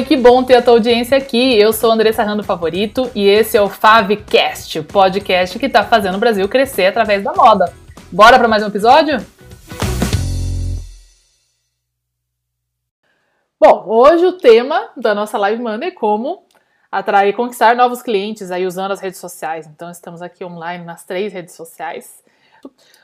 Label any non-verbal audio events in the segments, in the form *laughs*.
Oi, que bom ter a tua audiência aqui. Eu sou Andressa Rando Favorito e esse é o Favcast, o podcast que está fazendo o Brasil crescer através da moda. Bora para mais um episódio? Bom, hoje o tema da nossa live Monday é como atrair e conquistar novos clientes aí usando as redes sociais. Então estamos aqui online nas três redes sociais.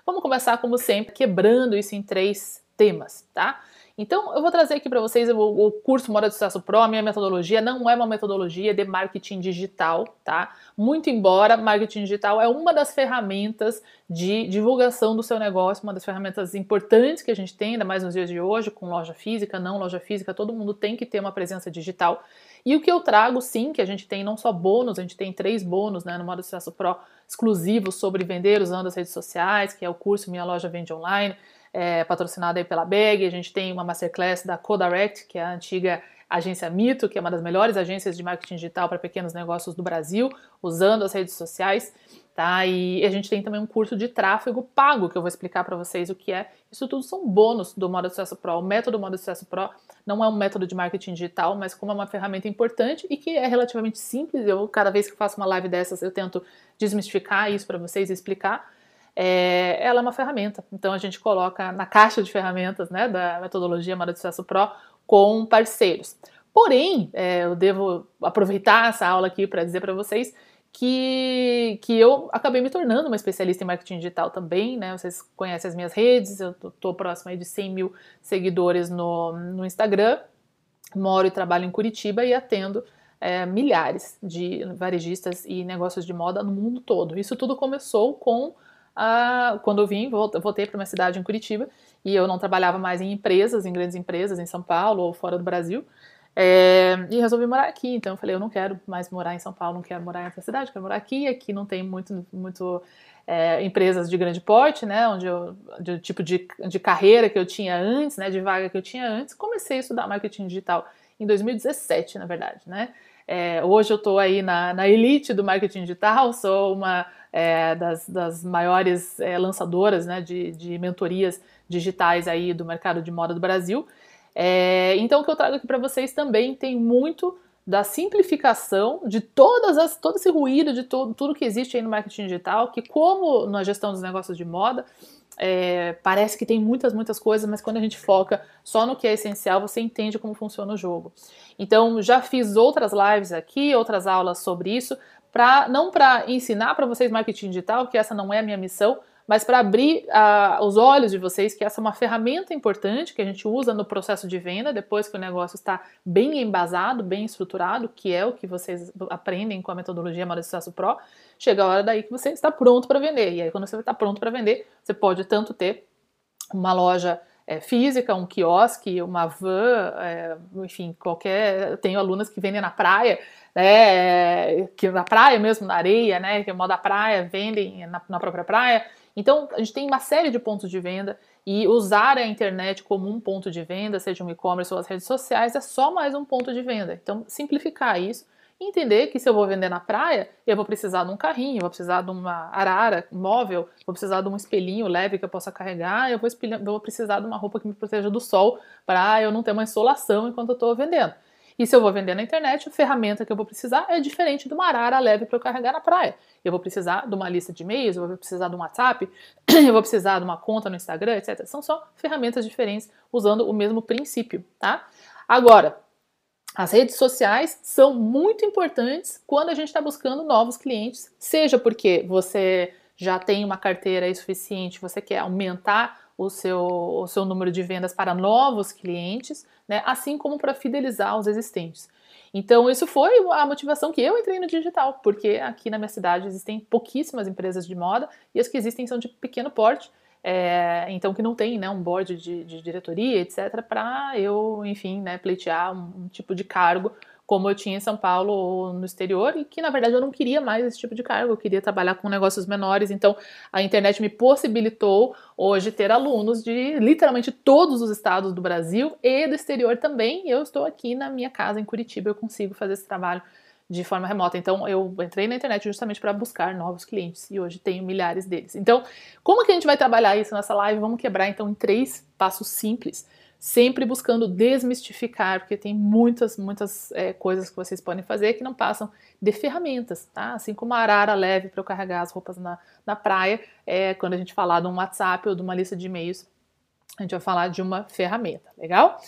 Vamos começar como sempre quebrando isso em três temas, tá? Então, eu vou trazer aqui para vocês o, o, curso Moda de Sucesso Pro. A minha metodologia não é uma metodologia de marketing digital, tá? Muito embora marketing digital é uma das ferramentas de divulgação do seu negócio, uma das ferramentas importantes que a gente tem, ainda mais nos dias de hoje, com loja física, não loja física, todo mundo tem que ter uma presença digital. E o que eu trago, sim, que a gente tem não só bônus, a gente tem três bônus né, no de Sucesso Pro exclusivos sobre vender usando as redes sociais, que é o curso Minha Loja Vende Online é, patrocinada aí pela BEG. A gente tem uma masterclass da CoDirect, que é a antiga agência Mito, que é uma das melhores agências de marketing digital para pequenos negócios do Brasil, usando as redes sociais. Tá? E a gente tem também um curso de tráfego pago, que eu vou explicar para vocês o que é. Isso tudo são bônus do Modo Sucesso Pro. O método Modo Sucesso Pro não é um método de marketing digital, mas como é uma ferramenta importante e que é relativamente simples. Eu, cada vez que faço uma live dessas, eu tento desmistificar isso para vocês e explicar é, ela é uma ferramenta. Então a gente coloca na caixa de ferramentas né, da metodologia Moda de Sucesso Pro com parceiros. Porém, é, eu devo aproveitar essa aula aqui para dizer para vocês que, que eu acabei me tornando uma especialista em marketing digital também, né? Vocês conhecem as minhas redes, eu estou próxima de 100 mil seguidores no, no Instagram, moro e trabalho em Curitiba e atendo é, milhares de varejistas e negócios de moda no mundo todo. Isso tudo começou com quando eu vim, voltei para minha cidade em Curitiba e eu não trabalhava mais em empresas, em grandes empresas, em São Paulo ou fora do Brasil. É, e resolvi morar aqui, então eu falei, eu não quero mais morar em São Paulo, não quero morar em outra cidade, quero morar aqui. Aqui não tem muito, muito é, empresas de grande porte, né, onde eu, do tipo de, de carreira que eu tinha antes, né, de vaga que eu tinha antes. Comecei a estudar marketing digital em 2017, na verdade, né. É, hoje eu estou aí na, na elite do marketing digital, sou uma é, das, das, maiores é, lançadoras né, de, de, mentorias digitais aí do mercado de moda do Brasil. É, então, o que eu trago aqui para vocês também tem muito da simplificação de todas as, todo esse ruído de todo, tudo que existe aí no marketing digital, que como na gestão dos negócios de moda, é, parece que tem muitas, muitas coisas, mas quando a gente foca só no que é essencial, você entende como funciona o jogo. Então, já fiz outras lives aqui, outras aulas sobre isso, para não para ensinar para vocês marketing digital, que essa não é a minha missão, mas para abrir os olhos de vocês que essa é uma ferramenta importante que a gente usa no processo de venda, depois que o negócio está bem embasado, bem estruturado, que é o que vocês aprendem com a metodologia Moda de Sucesso Pro, chega a hora daí que você está pronto para vender. E aí, quando você está pronto para vender, você pode tanto ter uma loja é, física, um quiosque, uma van, é, enfim, qualquer. Eu tenho alunas que vendem na praia, né, que na praia mesmo, na areia, né, que é moda praia, vendem na, na própria praia. Então, a gente tem uma série de pontos de venda e usar a internet como um ponto de venda, seja um e-commerce ou as redes sociais, é só mais um ponto de venda. Então, simplificar isso entender que se eu vou vender na praia, eu vou precisar de um carrinho, eu vou precisar de uma arara móvel, vou precisar de um espelhinho leve que eu possa carregar, eu vou, espelhar, vou precisar de uma roupa que me proteja do sol para eu não ter uma insolação enquanto eu estou vendendo. E se eu vou vender na internet, a ferramenta que eu vou precisar é diferente de uma arara leve para eu carregar na praia. Eu vou precisar de uma lista de e-mails, eu vou precisar de um WhatsApp, *clears throat* eu vou precisar de uma conta no Instagram, etc. São só ferramentas diferentes usando o mesmo princípio, tá? Agora, as redes sociais são muito importantes quando a gente está buscando novos clientes, seja porque você já tem uma carteira suficiente, você quer aumentar o seu, o seu número de vendas para novos clientes, né, assim como para fidelizar os existentes. Então, isso foi a motivação que eu entrei no digital, porque aqui na minha cidade existem pouquíssimas empresas de moda e as que existem são de pequeno porte é, então que não tem né, um board de, de diretoria, etc., para eu, enfim, né, pleitear um, um, tipo de cargo como eu tinha em São Paulo ou no exterior, e que na verdade eu não queria mais esse tipo de cargo, eu queria trabalhar com negócios menores, então a internet me possibilitou hoje ter alunos de literalmente todos os estados do Brasil e do exterior também. Eu estou aqui na minha casa em Curitiba, eu consigo fazer esse trabalho de forma remota. Então, eu entrei na internet justamente para buscar novos clientes e hoje tenho milhares deles. Então, como que a gente vai trabalhar isso nessa live? Vamos quebrar então em três passos simples sempre buscando desmistificar, porque tem muitas, muitas é, coisas que vocês podem fazer que não passam de ferramentas, tá? Assim como a arara leve para eu carregar as roupas na, na praia, é quando a gente falar de um WhatsApp ou de uma lista de e-mails, a gente vai falar de uma ferramenta, legal?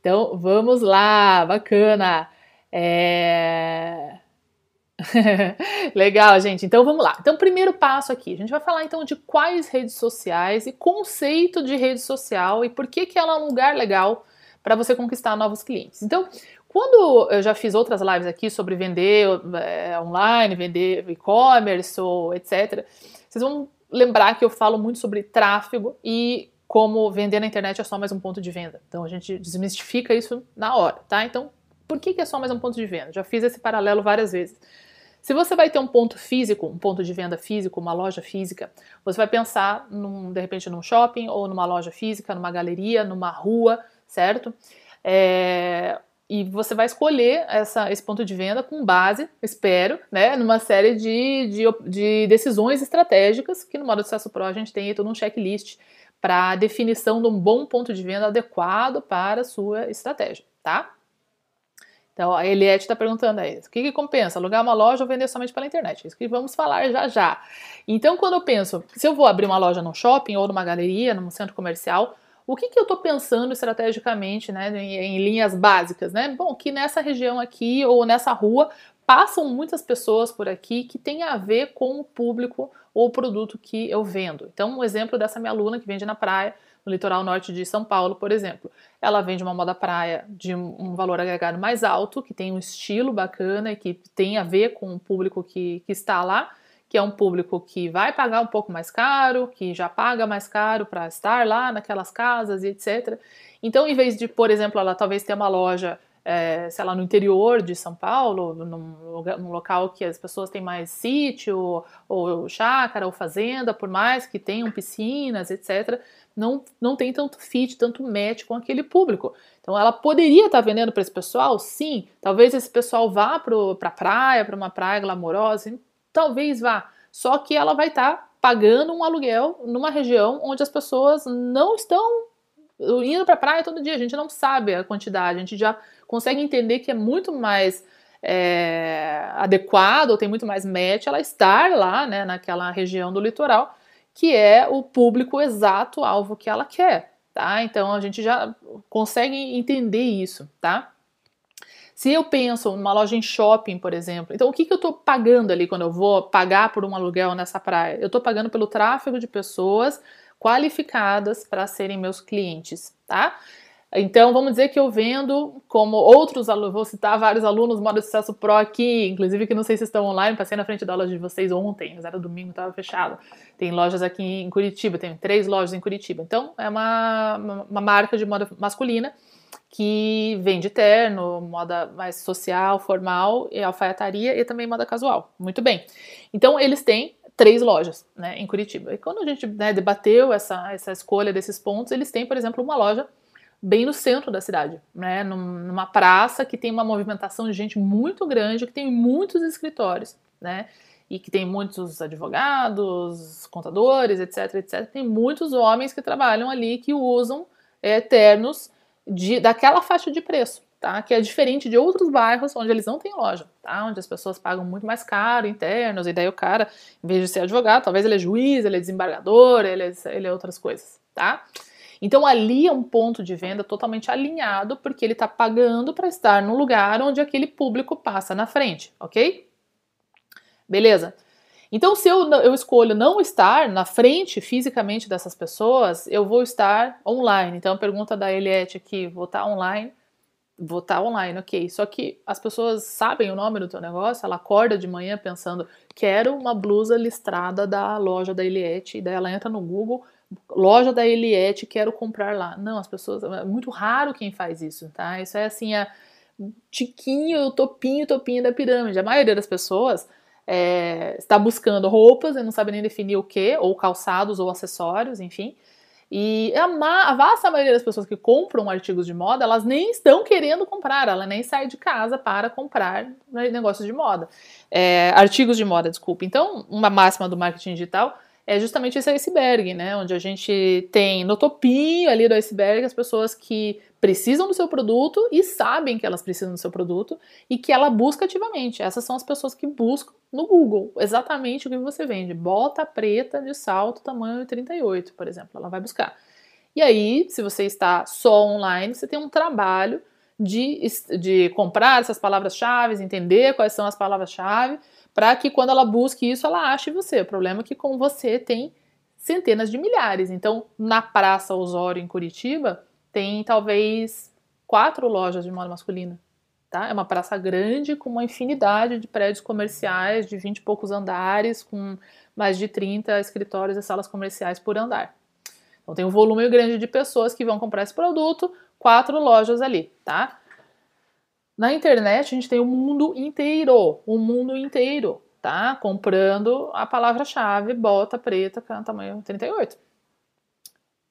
Então vamos lá, bacana. É... *laughs* Legal, gente. Então vamos lá. Então, primeiro passo aqui, a gente vai falar então de quais redes sociais e conceito de rede social e por que, que ela é um lugar legal para você conquistar novos clientes. Então, quando eu já fiz outras lives aqui sobre vender é, online, vender e-commerce ou etc., vocês vão lembrar que eu falo muito sobre tráfego e como vender na internet é só mais um ponto de venda. Então a gente desmistifica isso na hora, tá? Então, por que, que é só mais um ponto de venda? Já fiz esse paralelo várias vezes. Se você vai ter um ponto físico, um ponto de venda físico, uma loja física, você vai pensar, num, de repente, num shopping ou numa loja física, numa galeria, numa rua, certo? É, e você vai escolher essa, esse ponto de venda com base, espero, né, numa série de, de, de decisões estratégicas, que no modo sucesso pro a gente tem todo um checklist para definição de um bom ponto de venda adequado para a sua estratégia, tá? Então, a Eliette está perguntando aí, o que, que compensa, alugar uma loja ou vender somente pela internet? Isso que vamos falar já já. Então, quando eu penso, se eu vou abrir uma loja num shopping ou numa galeria, num centro comercial, o que, que eu estou pensando estrategicamente, né, em, em, linhas básicas, né? Bom, que nessa região aqui ou nessa rua passam muitas pessoas por aqui que tem a ver com o público ou o produto que eu vendo. Então, um exemplo dessa minha aluna que vende na praia, no litoral norte de São Paulo, por exemplo. Ela vende uma moda praia de um valor agregado mais alto, que tem um estilo bacana e que tem a ver com o público que, que está lá, que é um público que vai pagar um pouco mais caro, que já paga mais caro para estar lá naquelas casas e etc. Então, em vez de, por exemplo, ela talvez ter uma loja é, sei lá, no interior de São Paulo, num, num local que as pessoas têm mais sítio, ou, ou chácara, ou fazenda, por mais que tenham piscinas, etc., não, não tem tanto fit, tanto match com aquele público. Então ela poderia estar tá vendendo para esse pessoal? Sim. Talvez esse pessoal vá para pra praia, para uma praia glamourosa, talvez vá. Só que ela vai estar tá pagando um aluguel numa região onde as pessoas não estão indo para a praia todo dia. A gente não sabe a quantidade, a gente já consegue entender que é muito mais é, adequado, ou tem muito mais match ela estar lá, né, naquela região do litoral, que é o público exato alvo que ela quer, tá? Então a gente já consegue entender isso, tá? Se eu penso numa loja em shopping, por exemplo, então o que, que eu estou pagando ali quando eu vou pagar por um aluguel nessa praia? Eu estou pagando pelo tráfego de pessoas qualificadas para serem meus clientes, tá? Então, vamos dizer que eu vendo como outros alunos, vou citar vários alunos modo sucesso pro aqui, inclusive que não sei se estão online, passei na frente da loja de vocês ontem, mas era domingo, estava fechado. Tem lojas aqui em Curitiba, tem três lojas em Curitiba. Então, é uma, uma marca de moda masculina que vende terno, moda mais social, formal, e alfaiataria e também moda casual. Muito bem. Então, eles têm três lojas né, em Curitiba. E quando a gente né, debateu essa, essa escolha desses pontos, eles têm, por exemplo, uma loja bem no centro da cidade, né, numa praça que tem uma movimentação de gente muito grande, que tem muitos escritórios, né, e que tem muitos advogados, contadores, etc, etc. Tem muitos homens que trabalham ali que usam é, ternos de, daquela faixa de preço, tá? Que é diferente de outros bairros onde eles não têm loja, tá? Onde as pessoas pagam muito mais caro internos, e daí o cara, em vez de ser advogado, talvez ele é juiz, ele é desembargador, ele é, ele é outras coisas, tá? Então ali é um ponto de venda totalmente alinhado, porque ele está pagando para estar no lugar onde aquele público passa na frente, ok? Beleza? Então, se eu, eu escolho não estar na frente fisicamente dessas pessoas, eu vou estar online. Então, a pergunta da Eliette aqui, vou estar online? Vou estar online, ok. Só que as pessoas sabem o nome do teu negócio, ela acorda de manhã pensando, quero uma blusa listrada da loja da Eliette, e daí ela entra no Google, loja da Eliette, quero comprar lá. Não, as pessoas, é muito raro quem faz isso, tá? Isso é assim, a tiquinho, topinho, topinho da pirâmide. A maioria das pessoas é, está buscando roupas e não sabe nem definir o que, ou calçados ou acessórios, enfim. E a, a, vasta maioria das pessoas que compram artigos de moda, elas nem estão querendo comprar, ela nem sai de casa para comprar negócios de moda. É, artigos de moda, desculpa. Então, uma máxima do marketing digital é justamente esse iceberg, né? Onde a gente tem no topinho ali do iceberg as pessoas que precisam do seu produto e sabem que elas precisam do seu produto e que ela busca ativamente. Essas são as pessoas que buscam no Google exatamente o que você vende. Bota preta de salto tamanho 38, por exemplo, ela vai buscar. E aí, se você está só online, você tem um trabalho de, de comprar essas palavras-chave, entender quais são as palavras-chave, para que quando ela busque isso, ela ache você. O problema é que com você tem centenas de milhares. Então, na Praça Osório, em Curitiba, tem talvez quatro lojas de moda masculina. Tá? É uma praça grande com uma infinidade de prédios comerciais de 20 e poucos andares, com mais de 30 escritórios e salas comerciais por andar. Então tem um volume grande de pessoas que vão comprar esse produto, quatro lojas ali, tá? Na internet a gente tem o mundo inteiro, o mundo inteiro, tá? Comprando a palavra-chave bota preta, tamanho 38.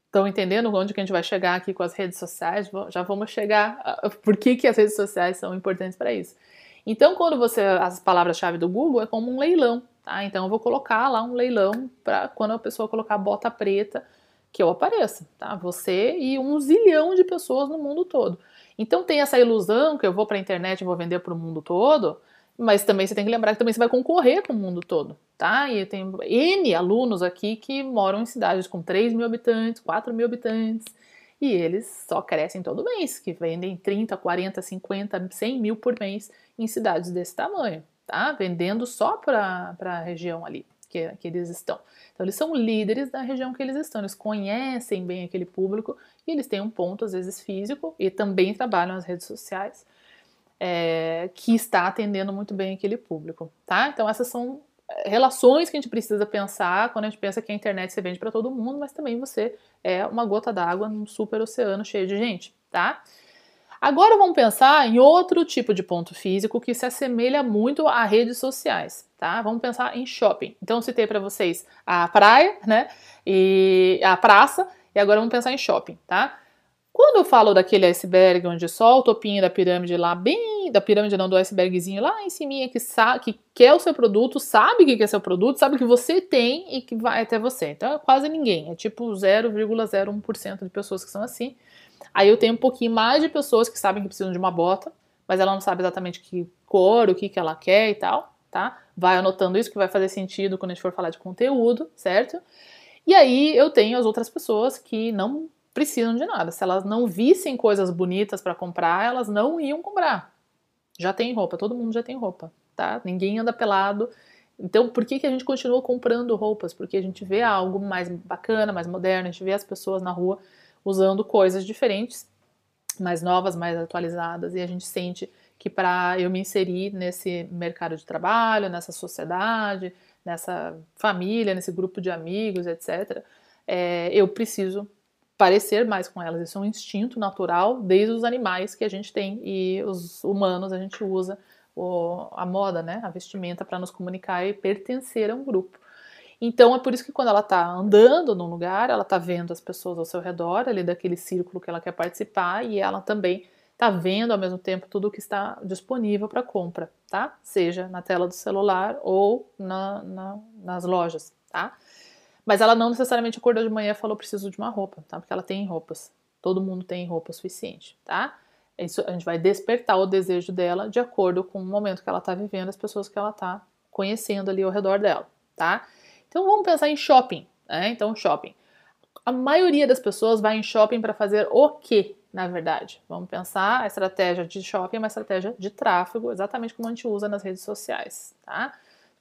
Estão entendendo onde que a gente vai chegar aqui com as redes sociais? Já vamos chegar. Por que, que as redes sociais são importantes para isso? Então, quando você. As palavras-chave do Google é como um leilão, tá? Então, eu vou colocar lá um leilão para quando a pessoa colocar bota preta, que eu apareça, tá? Você e um zilhão de pessoas no mundo todo. Então, tem essa ilusão que eu vou para a internet e vou vender para o mundo todo, mas também você tem que lembrar que também você vai concorrer com o mundo todo, tá? E tem N alunos aqui que moram em cidades com 3 mil habitantes, 4 mil habitantes, e eles só crescem todo mês, que vendem 30, 40, 50, 100 mil por mês em cidades desse tamanho, tá? Vendendo só para a região ali que, que eles estão. Então, eles são líderes da região que eles estão, eles conhecem bem aquele público e eles têm um ponto, às vezes, físico e também trabalham nas redes sociais é, que está atendendo muito bem aquele público, tá? Então essas são é, relações que a gente precisa pensar quando a gente pensa que a internet se vende para todo mundo, mas também você é uma gota d'água num super oceano cheio de gente, tá? Agora vamos pensar em outro tipo de ponto físico que se assemelha muito a redes sociais, tá? Vamos pensar em shopping. Então citei para vocês a praia, né? E a praça, e agora vamos pensar em shopping, tá? Quando eu falo daquele iceberg onde só o topinho da pirâmide lá, bem da pirâmide não, do icebergzinho lá em cima que, sabe, que quer o seu produto, sabe que quer seu produto, sabe que você tem e que vai até você. Então é quase ninguém, é tipo 0,01% de pessoas que são assim. Aí eu tenho um pouquinho mais de pessoas que sabem que precisam de uma bota, mas ela não sabe exatamente que cor, o que, que ela quer e tal, tá? Vai anotando isso que vai fazer sentido quando a gente for falar de conteúdo, certo? E aí eu tenho as outras pessoas que não precisam de nada. Se elas não vissem coisas bonitas para comprar, elas não iam comprar. Já tem roupa, todo mundo já tem roupa, tá? Ninguém anda pelado. Então, por que, que a gente continua comprando roupas? Porque a gente vê algo mais bacana, mais moderno, a gente vê as pessoas na rua usando coisas diferentes, mais novas, mais atualizadas, e a gente sente que para eu me inserir nesse mercado de trabalho, nessa sociedade, nessa família, nesse grupo de amigos, etc., é, eu preciso parecer mais com elas. Isso é um instinto natural desde os animais que a gente tem e os humanos a gente usa o, a moda, né, a vestimenta para nos comunicar e pertencer a um grupo. Então é por isso que quando ela está andando num lugar, ela está vendo as pessoas ao seu redor, ali daquele círculo que ela quer participar, e ela também está vendo ao mesmo tempo tudo o que está disponível para compra, tá? Seja na tela do celular ou na, na, nas lojas, tá? Mas ela não necessariamente acordou de manhã e falou preciso de uma roupa, tá? Porque ela tem roupas. Todo mundo tem roupa suficiente, tá? Isso, a gente vai despertar o desejo dela de acordo com o momento que ela tá vivendo, as pessoas que ela tá conhecendo ali ao redor dela, tá? Então vamos pensar em shopping, né? Então shopping. A maioria das pessoas vai em shopping para fazer o quê, na verdade? Vamos pensar a estratégia de shopping é uma estratégia de tráfego, exatamente como a gente usa nas redes sociais, tá?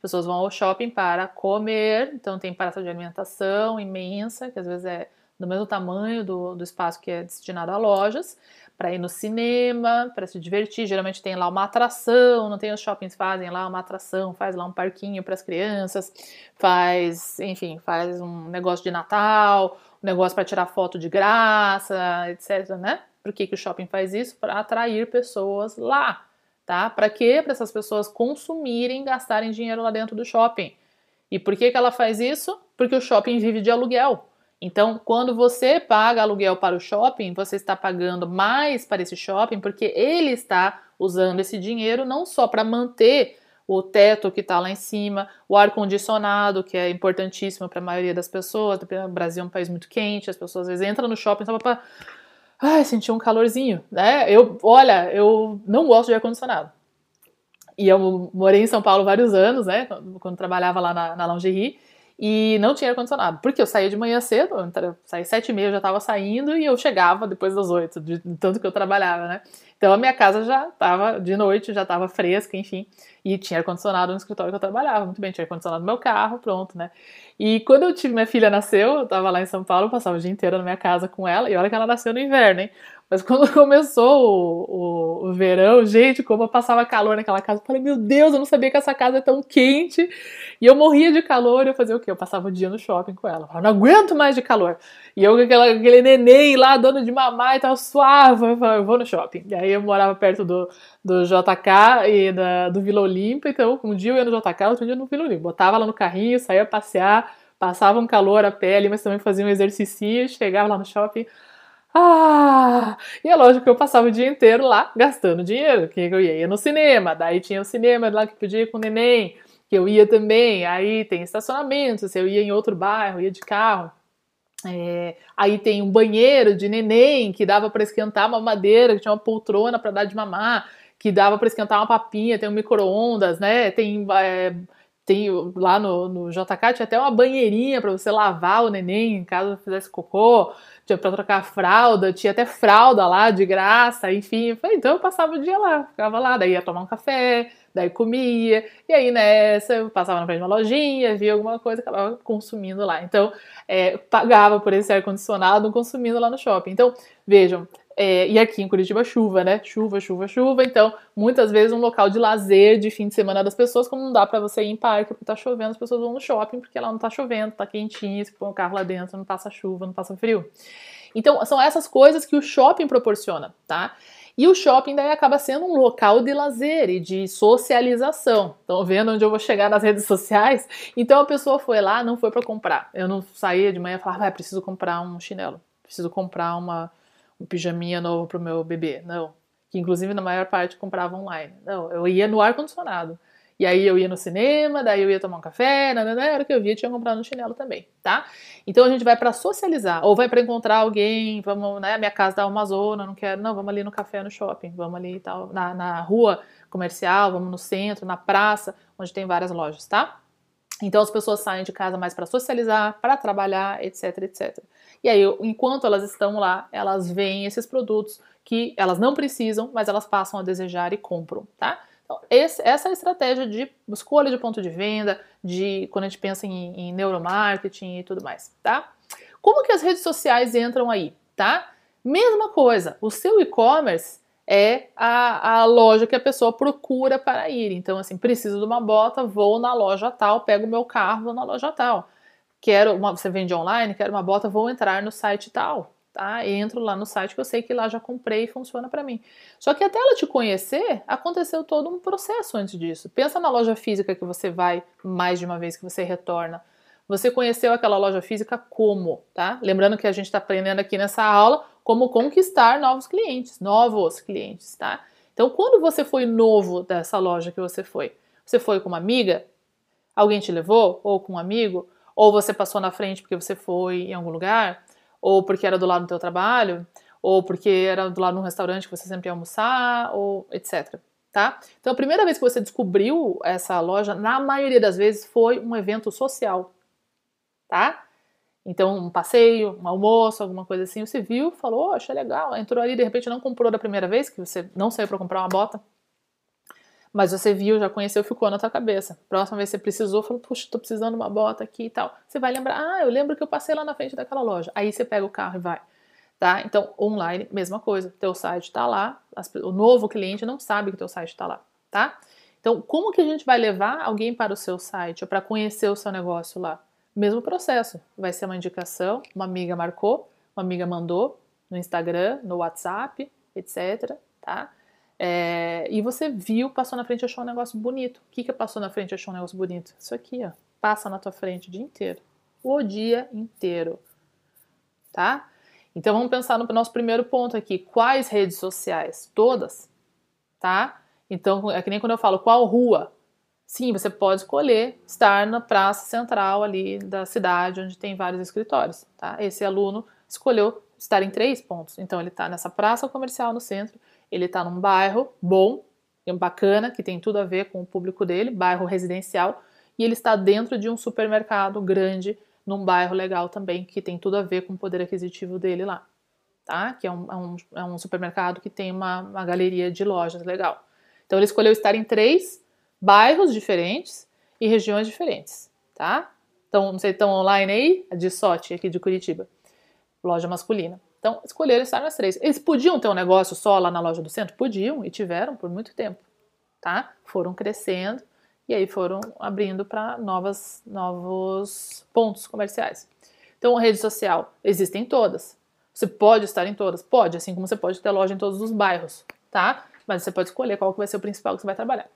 pessoas vão ao shopping para comer, então tem praça de alimentação imensa, que às vezes é do mesmo tamanho do, do espaço que é destinado a lojas, para ir no cinema, para se divertir. Geralmente tem lá uma atração, não tem os shoppings fazem lá uma atração, faz lá um parquinho para as crianças, faz, enfim, faz um negócio de Natal, um negócio para tirar foto de graça, etc, né? Por que, que o shopping faz isso? Para atrair pessoas lá tá? Para quê? Para essas pessoas consumirem, gastarem dinheiro lá dentro do shopping. E por que, que ela faz isso? Porque o shopping vive de aluguel. Então, quando você paga aluguel para o shopping, você está pagando mais para esse shopping porque ele está usando esse dinheiro não só para manter o teto que está lá em cima, o ar condicionado que é importantíssimo para a maioria das pessoas. O Brasil é um país muito quente, as pessoas às vezes entram no shopping só para ai, sentir um calorzinho, né? Eu, olha, eu não gosto de ar condicionado. E eu morei em São Paulo vários anos, né? Quando, quando trabalhava lá na, na lingerie e não tinha ar-condicionado. Porque eu saía de manhã cedo, eu saía sete e meia, eu já estava saindo e eu chegava depois das oito, de tanto que eu trabalhava, né? Então a minha casa já estava de noite, já estava fresca, enfim, e tinha ar-condicionado no escritório que eu trabalhava, muito bem, tinha ar-condicionado no meu carro, pronto, né? E quando eu tive minha filha nasceu, eu estava lá em São Paulo, passava o dia inteiro na minha casa com ela, e olha que ela nasceu no inverno, hein? Mas quando *laughs* começou o, o, o, verão, gente, como eu passava calor naquela casa, eu falei, meu Deus, eu não sabia que essa casa é tão quente. E eu morria de calor, eu fazia o quê? Eu passava o dia no shopping com ela. Eu não aguento mais de calor. E eu com aquele neném lá, dando de mamar e tal, suave, eu, falei, eu vou no shopping. E aí eu morava perto do, do JK e da, do Vila Olímpia, então um dia eu ia no JK, outro dia no Vila Olímpia. Botava lá no carrinho, saía passear, passava um calor a pele, mas também fazia um exercício, chegava lá no shopping ah! E é lógico que eu passava o dia inteiro lá gastando dinheiro, que eu ia, no cinema, daí tinha o cinema lá que podia ir com o neném, que eu ia também, aí tem estacionamento, se eu ia em outro bairro, ia de carro. É, aí tem um banheiro de neném que dava para esquentar uma madeira, que tinha uma poltrona para dar de mamar, que dava para esquentar uma papinha, tem um micro-ondas, né? Tem é, tem lá no, no JK tinha até uma banheirinha para você lavar o neném caso fizesse cocô, tinha para trocar fralda, tinha até fralda lá de graça, enfim. Então eu passava o dia lá, ficava lá, daí ia tomar um café, daí comia, e aí nessa eu passava na frente de uma lojinha, via alguma coisa, acabava consumindo lá. Então, é, pagava por esse ar-condicionado consumindo lá no shopping. Então, vejam, é, e aqui em Curitiba, chuva, né? Chuva, chuva, chuva. Então, muitas vezes um local de lazer de fim de semana das pessoas, como não dá para você ir em parque porque tá chovendo, as pessoas vão no shopping porque lá não tá chovendo, tá quentinho, se põe o carro lá dentro, não passa chuva, não passa frio. Então, são essas coisas que o shopping proporciona, tá? E o shopping daí acaba sendo um local de lazer e de socialização. Estão vendo onde eu vou chegar nas redes sociais? Então a pessoa foi lá, não foi para comprar. Eu não saía de manhã e falava, ah, preciso comprar um chinelo, preciso comprar uma um pijaminha novo pro meu bebê. Não. Que inclusive na maior parte comprava online. Não, eu ia no ar-condicionado. E aí eu ia no cinema, daí eu ia tomar um café, nanana, era o que eu via, tinha comprado um chinelo também, tá? Então a gente vai para socializar, ou vai para encontrar alguém, vamos, né, minha casa tá uma zona, não quero, não, vamos ali no café no shopping, vamos ali tal, na, na rua comercial, vamos no centro, na praça, onde tem várias lojas, tá? Então as pessoas saem de casa mais para socializar, para trabalhar, etc, etc. E aí, enquanto elas estão lá, elas veem esses produtos que elas não precisam, mas elas passam a desejar e compram, tá? Então, esse, essa é a estratégia de escolha de ponto de venda, de quando a gente pensa em, em neuromarketing e tudo mais, tá? Como que as redes sociais entram aí, tá? Mesma coisa, o seu e-commerce é a, a, loja que a pessoa procura para ir. Então, assim, preciso de uma bota, vou na loja tal, pego meu carro, vou na loja tal quero uma, você vende online, quero uma bota, vou entrar no site tal, tá? Entro lá no site que eu sei que lá já comprei e funciona para mim. Só que até ela te conhecer, aconteceu todo um processo antes disso. Pensa na loja física que você vai mais de uma vez que você retorna. Você conheceu aquela loja física como, tá? Lembrando que a gente está aprendendo aqui nessa aula como conquistar novos clientes, novos clientes, tá? Então, quando você foi novo dessa loja que você foi, você foi com uma amiga, alguém te levou, ou com um amigo, ou você passou na frente porque você foi em algum lugar, ou porque era do lado do teu trabalho, ou porque era do lado de um restaurante que você sempre ia almoçar, ou etc. Tá? Então, a primeira vez que você descobriu essa loja, na maioria das vezes, foi um evento social, tá? Então, um passeio, um almoço, alguma coisa assim, você viu, falou, oh, achei legal, entrou ali, de repente não comprou da primeira vez, que você não saiu para comprar uma bota, mas você viu, já conheceu, ficou na tua cabeça. Próxima vez você precisou, falou, puxa, tô precisando de uma bota aqui e tal. Você vai lembrar, ah, eu lembro que eu passei lá na frente daquela loja. Aí você pega o carro e vai. Tá? Então, online, mesma coisa. Teu site tá lá, o novo cliente não sabe que teu site está lá, tá? Então, como que a gente vai levar alguém para o seu site ou para conhecer o seu negócio lá? Mesmo processo. Vai ser uma indicação, uma amiga marcou, uma amiga mandou no Instagram, no WhatsApp, etc, tá? É, e você viu, passou na frente e achou um negócio bonito. O que, que passou na frente e achou um negócio bonito? Isso aqui, ó. Passa na tua frente o dia inteiro. O dia inteiro. Tá? Então vamos pensar no nosso primeiro ponto aqui. Quais redes sociais? Todas. Tá? Então, é que nem quando eu falo qual rua. Sim, você pode escolher estar na praça central ali da cidade, onde tem vários escritórios, tá? Esse aluno escolheu estar em três pontos. Então, ele está nessa praça comercial no centro, ele está num bairro bom, bacana, que tem tudo a ver com o público dele, bairro residencial, e ele está dentro de um supermercado grande, num bairro legal também, que tem tudo a ver com o poder aquisitivo dele lá, tá? Que é um, é um, é um supermercado que tem uma, uma galeria de lojas legal. Então, ele escolheu estar em três bairros diferentes e regiões diferentes, tá? Então, não sei, estão online aí? De sorte aqui de Curitiba, loja masculina. Então, escolheram estar nas três. Eles podiam ter um negócio só lá na loja do centro? Podiam e tiveram por muito tempo, tá? Foram crescendo e aí foram abrindo para novos pontos comerciais. Então, rede social, existem todas. Você pode estar em todas? Pode, assim como você pode ter loja em todos os bairros, tá? Mas você pode escolher qual que vai ser o principal que você vai trabalhar.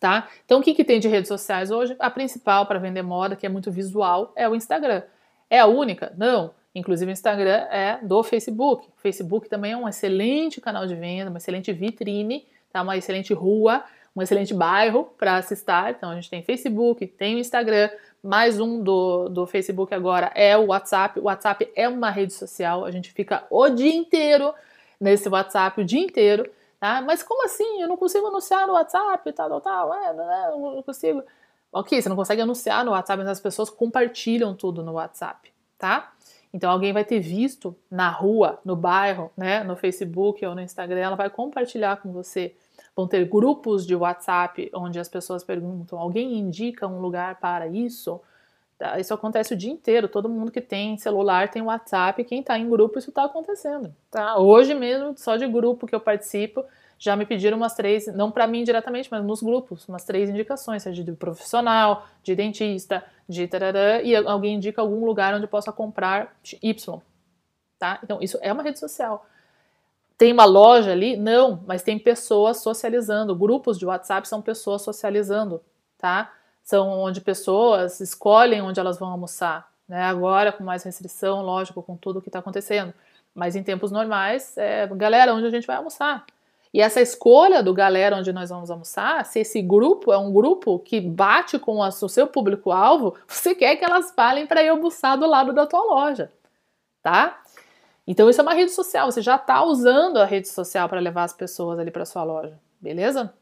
Tá? Então, o que, que tem de redes sociais hoje? A principal para vender moda, que é muito visual, é o Instagram. É a única? Não. Inclusive, o Instagram é do Facebook. O Facebook também é um excelente canal de venda, uma excelente vitrine, tá? uma excelente rua, um excelente bairro para se estar. Então, a gente tem Facebook, tem o Instagram, mais um do, do Facebook agora é o WhatsApp. O WhatsApp é uma rede social, a gente fica o dia inteiro nesse WhatsApp, o dia inteiro. Tá? Mas como assim? Eu não consigo anunciar no WhatsApp, tal, tal, tal. É, não, é, não consigo. Ok, você não consegue anunciar no WhatsApp, mas as pessoas compartilham tudo no WhatsApp, tá? Então alguém vai ter visto na rua, no bairro, né, no Facebook ou no Instagram, ela vai compartilhar com você. Vão ter grupos de WhatsApp onde as pessoas perguntam: alguém indica um lugar para isso? Tá? Isso acontece o dia inteiro. Todo mundo que tem celular tem WhatsApp. Quem está em grupo, isso está acontecendo. Tá? Hoje mesmo, só de grupo que eu participo, já me pediram umas três, não para mim diretamente, mas nos grupos, umas três indicações, seja de profissional, de dentista, de tarará, e alguém indica algum lugar onde possa comprar Y. Tá? Então, isso é uma rede social. Tem uma loja ali? Não, mas tem pessoas socializando. Grupos de WhatsApp são pessoas socializando, tá? são onde pessoas escolhem onde elas vão almoçar. Né? Agora, com mais restrição, lógico, com tudo o que está acontecendo. Mas em tempos normais, é, galera, onde a gente vai almoçar? E essa escolha do galera onde nós vamos almoçar, se esse grupo é um grupo que bate com o seu público-alvo, *laughs* você quer que elas falem para ir almoçar do lado da tua loja, tá? Então isso é uma rede social, você já está usando a rede social para levar as pessoas ali para sua loja, beleza?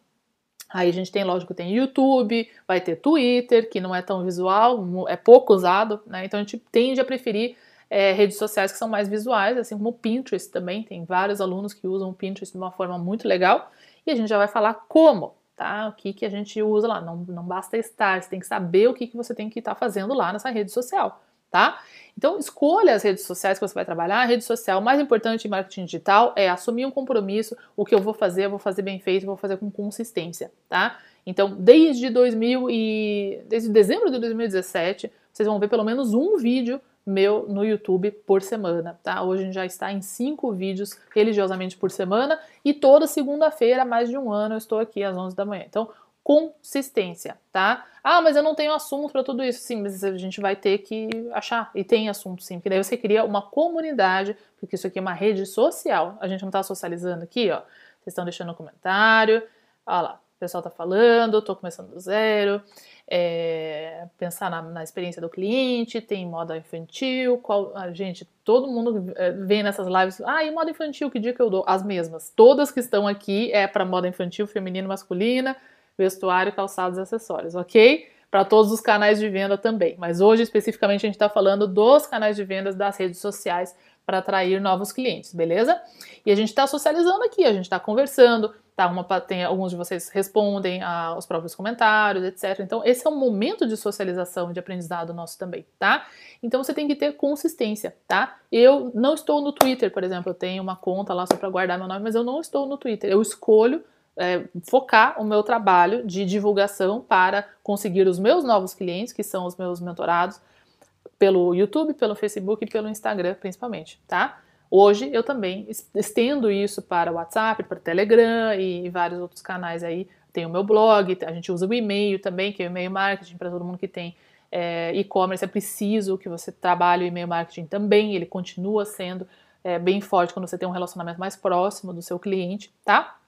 Aí a gente tem, lógico, tem YouTube, vai ter Twitter, que não é tão visual, é pouco usado, né? Então a gente tende a preferir é, redes sociais que são mais visuais, assim como o Pinterest também. Tem vários alunos que usam o Pinterest de uma forma muito legal. E a gente já vai falar como, tá? O que, que a gente usa lá. Não, não basta estar, você tem que saber o que, que você tem que estar tá fazendo lá nessa rede social, tá? Então, escolha as redes sociais que você vai trabalhar. A rede social mais importante em marketing digital é assumir um compromisso. O que eu vou fazer, eu vou fazer bem feito, vou fazer com consistência, tá? Então, desde 2000 e desde dezembro de 2017, vocês vão ver pelo menos um vídeo meu no YouTube por semana, tá? Hoje a gente já está em cinco vídeos religiosamente por semana e toda segunda-feira, mais de um ano, eu estou aqui às 11 da manhã. Então, consistência, tá? Ah, mas eu não tenho assunto para tudo isso. Sim, mas a gente vai ter que achar. E tem assunto sim, porque daí você cria uma comunidade, porque isso aqui é uma rede social. A gente não está socializando aqui, ó. Vocês estão deixando um comentário. Olha lá, pessoal tá falando, estou começando do zero. É, pensar na, na, experiência do cliente, tem moda infantil, qual, a gente, todo mundo é, vem nessas lives, ah, e moda infantil, que dia que eu dou? As mesmas. Todas que estão aqui é para moda infantil, feminino, masculina, vestuário, calçados e acessórios, ok? Para todos os canais de venda também. Mas hoje, especificamente, a gente está falando dos canais de vendas das redes sociais para atrair novos clientes, beleza? E a gente está socializando aqui, a gente está conversando, tá? Uma, tem, alguns de vocês respondem aos próprios comentários, etc. Então, esse é um momento de socialização, de aprendizado nosso também, tá? Então, você tem que ter consistência, tá? Eu não estou no Twitter, por exemplo, eu tenho uma conta lá só para guardar meu nome, mas eu não estou no Twitter. Eu escolho é, focar o meu trabalho de divulgação para conseguir os meus novos clientes, que são os meus mentorados, pelo YouTube, pelo Facebook e pelo Instagram, principalmente, tá? Hoje eu também estendo isso para o WhatsApp, para o Telegram e vários outros canais aí. Tem o meu blog, a gente usa o e-mail também, que é o e-mail marketing para todo mundo que tem é, e-commerce. É preciso que você trabalhe o e-mail marketing também, ele continua sendo é, bem forte quando você tem um relacionamento mais próximo do seu cliente, tá?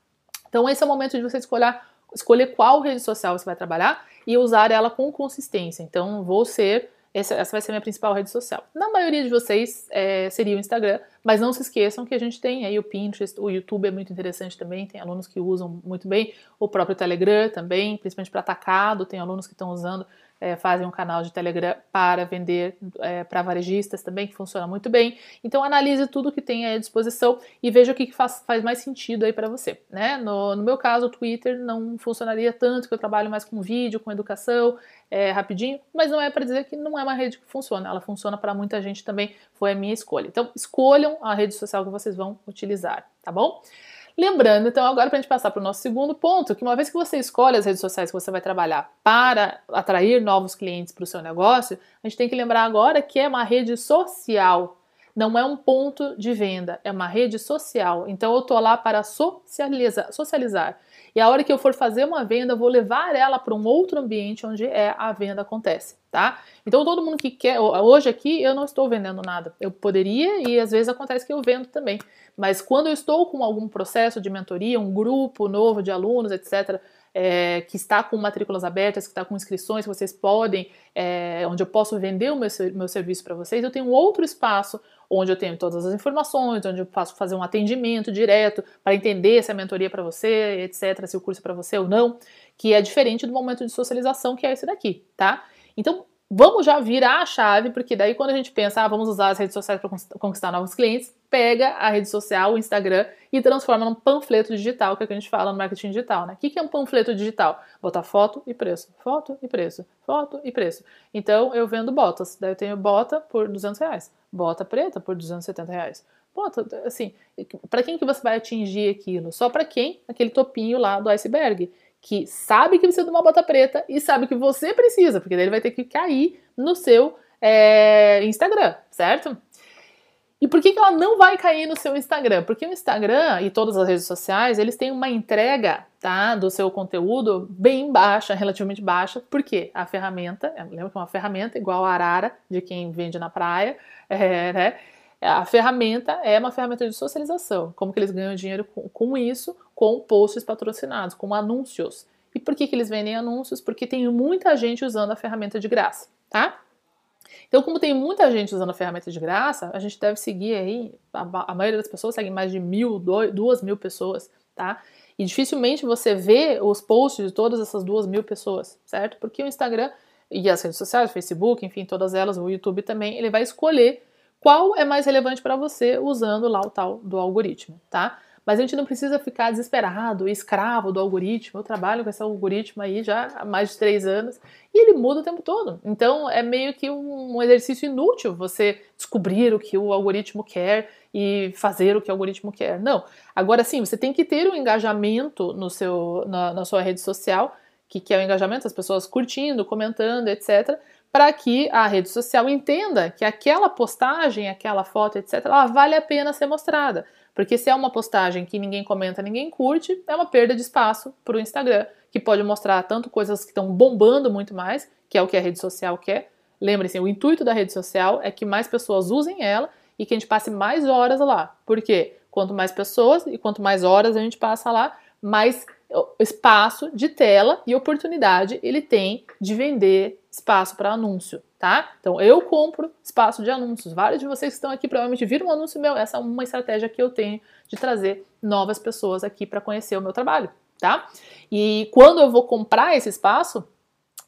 Então esse é o momento de você escolher, escolher qual rede social você vai trabalhar e usar ela com consistência. Então, vou ser essa, essa vai ser a minha principal rede social. Na maioria de vocês é, seria o Instagram, mas não se esqueçam que a gente tem aí o Pinterest, o YouTube é muito interessante também, tem alunos que usam muito bem, o próprio Telegram também, principalmente para atacado, tem alunos que estão usando é, fazem um canal de Telegram para vender é, para varejistas também, que funciona muito bem. Então analise tudo que tem à disposição e veja o que, que faz, faz, mais sentido aí para você. Né? No, no, meu caso, o Twitter não funcionaria tanto, porque eu trabalho mais com vídeo, com educação, é, rapidinho, mas não é para dizer que não é uma rede que funciona. Ela funciona para muita gente também, foi a minha escolha. Então escolham a rede social que vocês vão utilizar, tá bom? Lembrando, então, agora para a gente passar para o nosso segundo ponto, que uma vez que você escolhe as redes sociais que você vai trabalhar para atrair novos clientes para o seu negócio, a gente tem que lembrar agora que é uma rede social, não é um ponto de venda, é uma rede social. Então eu tô lá para socializar, socializar. E a hora que eu for fazer uma venda, eu vou levar ela para um outro ambiente onde é a venda acontece, tá? Então todo mundo que quer, hoje aqui eu não estou vendendo nada. Eu poderia e às vezes acontece que eu vendo também. Mas quando eu estou com algum processo de mentoria, um grupo novo de alunos, etc., é, que está com matrículas abertas, que está com inscrições, vocês podem, é, onde eu posso vender o meu, meu serviço para vocês, eu tenho outro espaço onde eu tenho todas as informações, onde eu posso fazer um atendimento direto para entender se a mentoria é para você, etc., se o curso é para você ou não, que é diferente do momento de socialização, que é esse daqui, tá? Então, Vamos já virar a chave, porque daí quando a gente pensa, ah, vamos usar as redes sociais para conquistar novos clientes, pega a rede social, o Instagram, e transforma num panfleto digital, que é o que a gente fala no marketing digital, né? O que é um panfleto digital? Botar foto e preço, foto e preço, foto e preço. Então, eu vendo botas, daí eu tenho bota por 200 reais, bota preta por 270 reais. Bota, assim, para quem que você vai atingir aquilo? Só para quem? Aquele topinho lá do iceberg que sabe que precisa de uma bota preta e sabe que você precisa, porque daí ele vai ter que cair no seu é, Instagram, certo? E por que, que ela não vai cair no seu Instagram? Porque o Instagram e todas as redes sociais, eles têm uma entrega tá, do seu conteúdo bem baixa, relativamente baixa, porque a ferramenta, lembra que é uma ferramenta igual a arara de quem vende na praia, é, né? A ferramenta é uma ferramenta de socialização. Como que eles ganham dinheiro com, com isso? Com posts patrocinados, com anúncios. E por que, que eles vendem anúncios? Porque tem muita gente usando a ferramenta de graça, tá? Então, como tem muita gente usando a ferramenta de graça, a gente deve seguir aí, a, a maioria das pessoas segue mais de mil, dois, duas mil pessoas, tá? E dificilmente você vê os posts de todas essas duas mil pessoas, certo? Porque o Instagram e as redes sociais, Facebook, enfim, todas elas, o YouTube também, ele vai escolher qual é mais relevante para você usando lá o tal do algoritmo, tá? Mas a gente não precisa ficar desesperado, escravo do algoritmo. Eu trabalho com esse algoritmo aí já há mais de três anos e ele muda o tempo todo. Então é meio que um exercício inútil você descobrir o que o algoritmo quer e fazer o que o algoritmo quer. Não. Agora sim, você tem que ter um engajamento no seu, na, na sua rede social, que, que é o engajamento, as pessoas curtindo, comentando, etc para que a rede social entenda que aquela postagem, aquela foto, etc., ela vale a pena ser mostrada. Porque se é uma postagem que ninguém comenta, ninguém curte, é uma perda de espaço para o Instagram, que pode mostrar tanto coisas que estão bombando muito mais, que é o que a rede social quer. Lembre-se, o intuito da rede social é que mais pessoas usem ela e que a gente passe mais horas lá. Por quê? Quanto mais pessoas e quanto mais horas a gente passa lá, mais espaço de tela e oportunidade ele tem de vender espaço para anúncio, tá? Então eu compro espaço de anúncios. Vários de vocês que estão aqui provavelmente viram um anúncio meu. Essa é uma estratégia que eu tenho de trazer novas pessoas aqui para conhecer o meu trabalho, tá? E quando eu vou comprar esse espaço,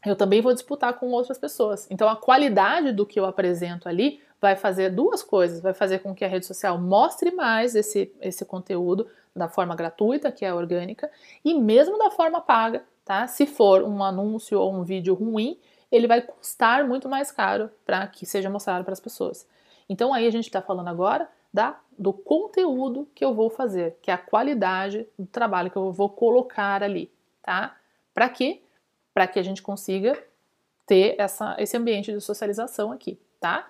eu também vou disputar com outras pessoas. Então a qualidade do que eu apresento ali vai fazer duas coisas, vai fazer com que a rede social mostre mais esse, esse conteúdo da forma gratuita, que é orgânica, e mesmo da forma paga, tá? Se for um anúncio ou um vídeo ruim, ele vai custar muito mais caro para que seja mostrado para as pessoas. Então aí a gente está falando agora da, do conteúdo que eu vou fazer, que é a qualidade do trabalho que eu vou colocar ali, tá? Para quê? Para que a gente consiga ter essa, esse ambiente de socialização aqui, tá?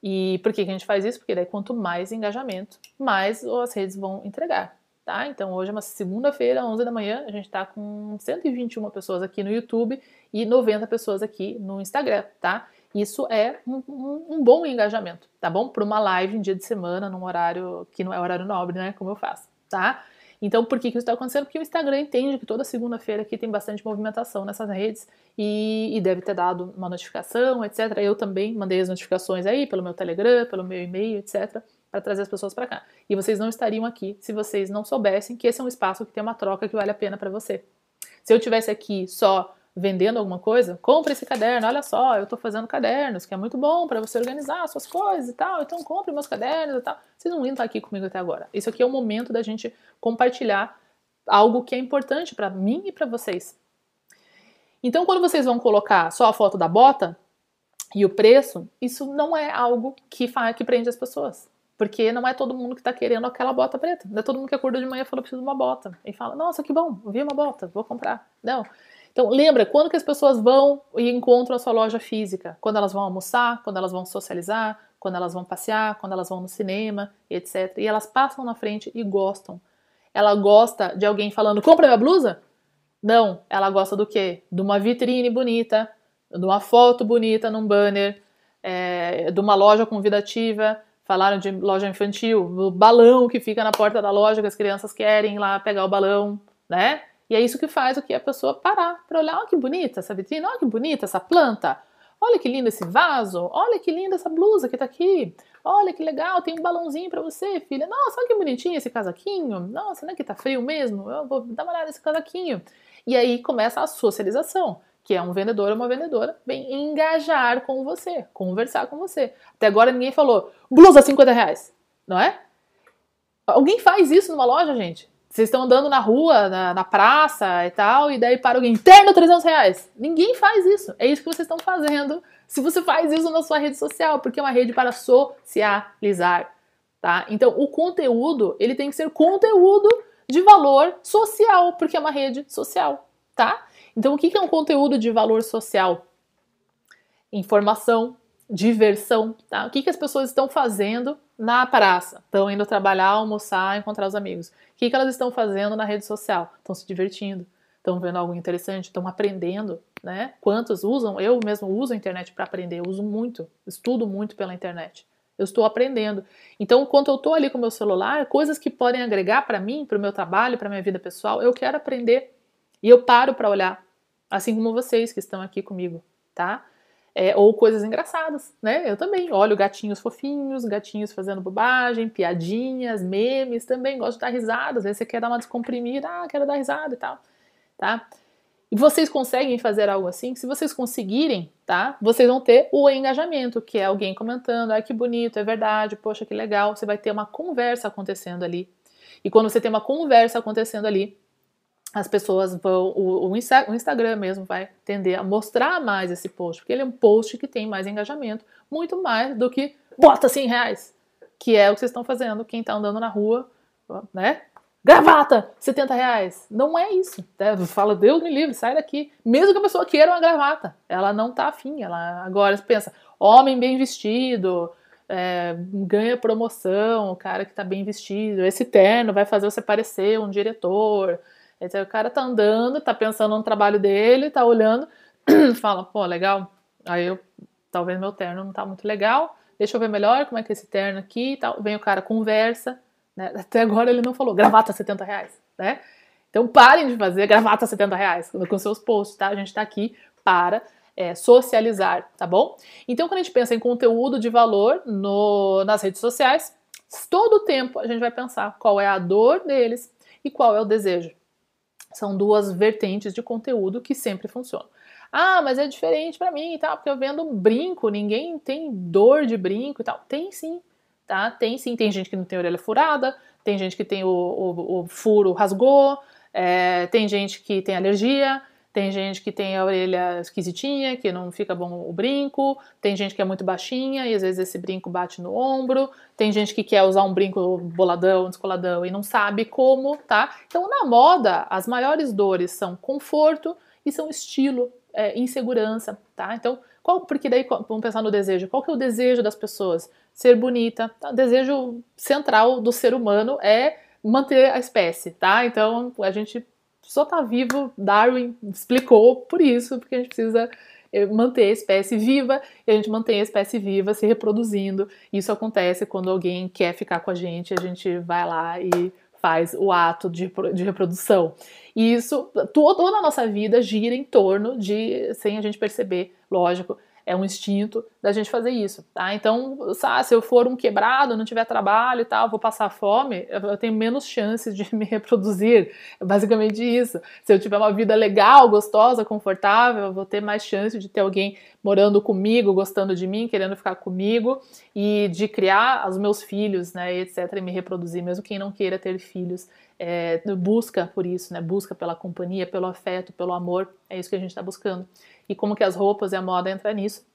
E por que, que a gente faz isso? Porque daí quanto mais engajamento, mais as redes vão entregar tá? Então hoje é uma segunda-feira, 11 da manhã, a gente está com 121 pessoas aqui no YouTube e 90 pessoas aqui no Instagram, tá? Isso é um, um, um bom engajamento, tá bom? Para uma live em dia de semana, num horário que não é horário nobre, né? Como eu faço, tá? Então, por que, que isso está acontecendo? Porque o Instagram entende que toda segunda-feira aqui tem bastante movimentação nessas redes e, e, deve ter dado uma notificação, etc. Eu também mandei as notificações aí pelo meu Telegram, pelo meu e-mail, etc., para trazer as pessoas para cá. E vocês não estariam aqui se vocês não soubessem que esse é um espaço que tem uma troca que vale a pena para você. Se eu tivesse aqui só vendendo alguma coisa, compre esse caderno, olha só, eu estou fazendo cadernos, que é muito bom para você organizar suas coisas e tal, então compre meus cadernos e tal. Vocês não iam estar aqui comigo até agora. Isso aqui é o momento da gente compartilhar algo que é importante para mim e para vocês. Então, quando vocês vão colocar só a foto da bota e o preço, isso não é algo que, que prende as pessoas. Porque não é todo mundo que está querendo aquela bota preta. Não é todo mundo que acorda de manhã e fala, preciso de uma bota. E fala, nossa, que bom, vi uma bota, vou comprar. Não. Então, lembra, quando que as pessoas vão e encontram a sua loja física? Quando elas vão almoçar, quando elas vão socializar, quando elas vão passear, quando elas vão no cinema, etc. E elas passam na frente e gostam. Ela gosta de alguém falando, compra minha blusa? Não, ela gosta do quê? De uma vitrine bonita, de uma foto bonita num banner, é, de uma loja convidativa. Falaram de loja infantil, o balão que fica na porta da loja que as crianças querem ir lá pegar o balão, né? E é isso que faz o que a pessoa parar para olhar, olha que bonita essa vitrine, olha que bonita essa planta, olha que lindo esse vaso, olha que linda essa blusa que tá aqui, olha que legal, tem um balãozinho para você, filha, nossa, olha que bonitinho esse casaquinho, nossa, não é que tá frio mesmo, eu vou dar uma olhada nesse casaquinho. E aí começa a socialização, que é um vendedor ou uma vendedora vem engajar com você, conversar com você. Até agora ninguém falou, blusa 50 reais, não é? Alguém faz isso numa loja, gente? Vocês estão andando na rua, na, na, praça e tal, e daí para alguém, interno 300 reais. Ninguém faz isso. É isso que vocês estão fazendo se você faz isso na sua rede social, porque é uma rede para socializar, tá? Então, o conteúdo, ele tem que ser conteúdo de valor social, porque é uma rede social, tá? Então, o que é um conteúdo de valor social? Informação, diversão, tá? O que, que as pessoas estão fazendo na praça? Estão indo trabalhar, almoçar, encontrar os amigos. O que, que elas estão fazendo na rede social? Estão se divertindo, estão vendo algo interessante, estão aprendendo, né? Quantos usam? Eu mesmo uso a internet para aprender, eu uso muito, estudo muito pela internet. Eu estou aprendendo. Então, quando eu estou ali com o meu celular, coisas que podem agregar para mim, para o meu trabalho, para minha vida pessoal, eu quero aprender. E eu paro para olhar, assim como vocês que estão aqui comigo, tá? É, ou coisas engraçadas, né? Eu também olho gatinhos fofinhos, gatinhos fazendo bobagem, piadinhas, memes, também gosto de dar risada. Às vezes você quer dar uma descomprimida, ah, quero dar risada e tal, tá? E vocês conseguem fazer algo assim? Se vocês conseguirem, tá? Vocês vão ter o engajamento, que é alguém comentando, ah, que bonito, é verdade, poxa, que legal. Você vai ter uma conversa acontecendo ali. E quando você tem uma conversa acontecendo ali, as pessoas vão, o, o, Instagram mesmo vai tender a mostrar mais esse post, porque ele é um post que tem mais engajamento, muito mais do que bota 100 reais, que é o que vocês estão fazendo, quem está andando na rua, né? Gravata, 70 reais. Não é isso. Né? Fala, Deus me livre, sai daqui. Mesmo que a pessoa queira uma gravata, ela não tá afim. Ela agora pensa, homem bem vestido, é, ganha promoção, o cara que tá bem vestido, esse terno vai fazer você parecer um diretor. Então, o cara tá andando, tá pensando no trabalho dele, tá olhando, *clears throat* fala, pô, legal. Aí eu, talvez meu terno não tá muito legal, deixa eu ver melhor como é que é esse terno aqui e tal. Vem o cara, conversa, né? *laughs* Até agora ele não falou, gravata 70 reais, né? Então parem de fazer gravata 70 reais com seus posts, tá? A gente tá aqui para é, socializar, tá bom? Então, quando a gente pensa em conteúdo de valor no, nas redes sociais, todo o tempo a gente vai pensar qual é a dor deles e qual é o desejo. São duas vertentes de conteúdo que sempre funcionam. Ah, mas é diferente para mim e tal, porque eu vendo um brinco, ninguém tem dor de brinco e tal. Tem sim, tá? Tem sim. Tem gente que não tem orelha furada, tem gente que tem o, o, o furo rasgou, é, tem gente que tem alergia, tem gente que tem a orelha esquisitinha, que não fica bom o brinco. Tem gente que é muito baixinha e às vezes esse brinco bate no ombro. Tem gente que quer usar um brinco boladão, descoladão e não sabe como, tá? Então, na moda, as maiores dores são conforto e são estilo, é, insegurança, tá? Então, qual, porque daí vamos pensar no desejo. Qual que é o desejo das pessoas? Ser bonita. Tá? O desejo central do ser humano é manter a espécie, tá? Então, a gente só tá vivo, Darwin explicou por isso, porque a gente precisa eh, manter a espécie viva e a gente mantém a espécie viva se reproduzindo. Isso acontece quando alguém quer ficar com a gente, a gente vai lá e faz o ato de, de reprodução. E isso, toda a nossa vida gira em torno de, sem a gente perceber, lógico, é um instinto da gente fazer isso, tá? Então, sabe, se eu for um quebrado, não tiver trabalho e tal, vou passar fome, eu tenho menos chances de *laughs* me reproduzir. É basicamente isso. Se eu tiver uma vida legal, gostosa, confortável, eu vou ter mais chance de ter alguém morando comigo, gostando de mim, querendo ficar comigo e de criar os meus filhos, né, etc, e me reproduzir, mesmo quem não queira ter filhos. É, busca por isso, né? Busca pela companhia, pelo afeto, pelo amor. É isso que a gente está buscando e como que as roupas e a moda entram nisso.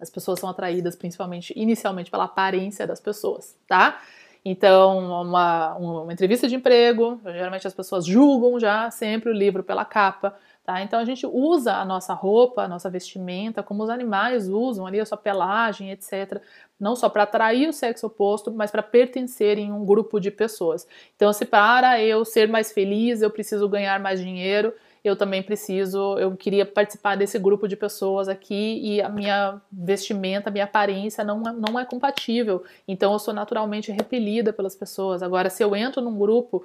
As pessoas são atraídas principalmente, inicialmente, pela aparência das pessoas, tá? Então, uma, uma entrevista de emprego, geralmente as pessoas julgam já sempre o livro pela capa, tá? Então a gente usa a nossa roupa, a nossa vestimenta, como os animais usam ali a sua pelagem, etc. Não só para atrair o sexo oposto, mas para pertencer em um grupo de pessoas. Então, se para eu ser mais feliz, eu preciso ganhar mais dinheiro, eu também preciso, eu queria participar desse grupo de pessoas aqui e a minha vestimenta, a minha aparência não, não é compatível. Então eu sou naturalmente repelida pelas pessoas. Agora, se eu entro num grupo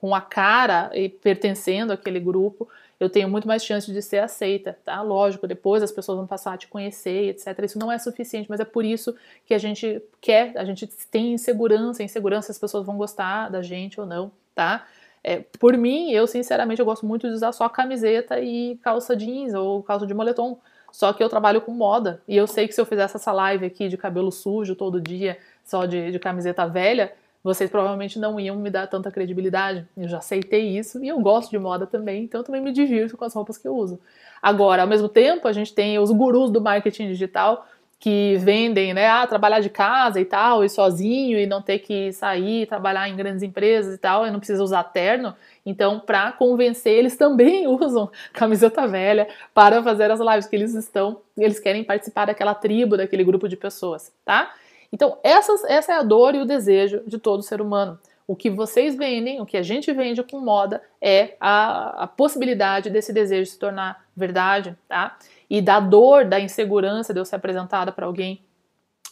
com a cara e pertencendo àquele grupo, eu tenho muito mais chance de ser aceita, tá? Lógico, depois as pessoas vão passar a te conhecer, etc. Isso não é suficiente, mas é por isso que a gente quer, a gente tem insegurança, insegurança se as pessoas vão gostar da gente ou não, tá? É, por mim, eu sinceramente eu gosto muito de usar só camiseta e calça jeans ou calça de moletom. Só que eu trabalho com moda e eu sei que se eu fizesse essa live aqui de cabelo sujo todo dia, só de, de camiseta velha, vocês provavelmente não iam me dar tanta credibilidade. Eu já aceitei isso e eu gosto de moda também, então eu também me divirto com as roupas que eu uso. Agora, ao mesmo tempo, a gente tem os gurus do marketing digital que vendem, né, ah, trabalhar de casa e tal, e sozinho, e não ter que sair, trabalhar em grandes empresas e tal, e não precisa usar terno. Então, para convencer, eles também *laughs* usam camiseta velha para fazer as lives que eles estão, eles querem participar daquela tribo, daquele grupo de pessoas, tá? Então, essas, essa é a dor e o desejo de todo ser humano. O que vocês vendem, o que a gente vende com moda é a, a possibilidade desse desejo se tornar verdade, tá? E da dor, da insegurança de eu ser apresentada para alguém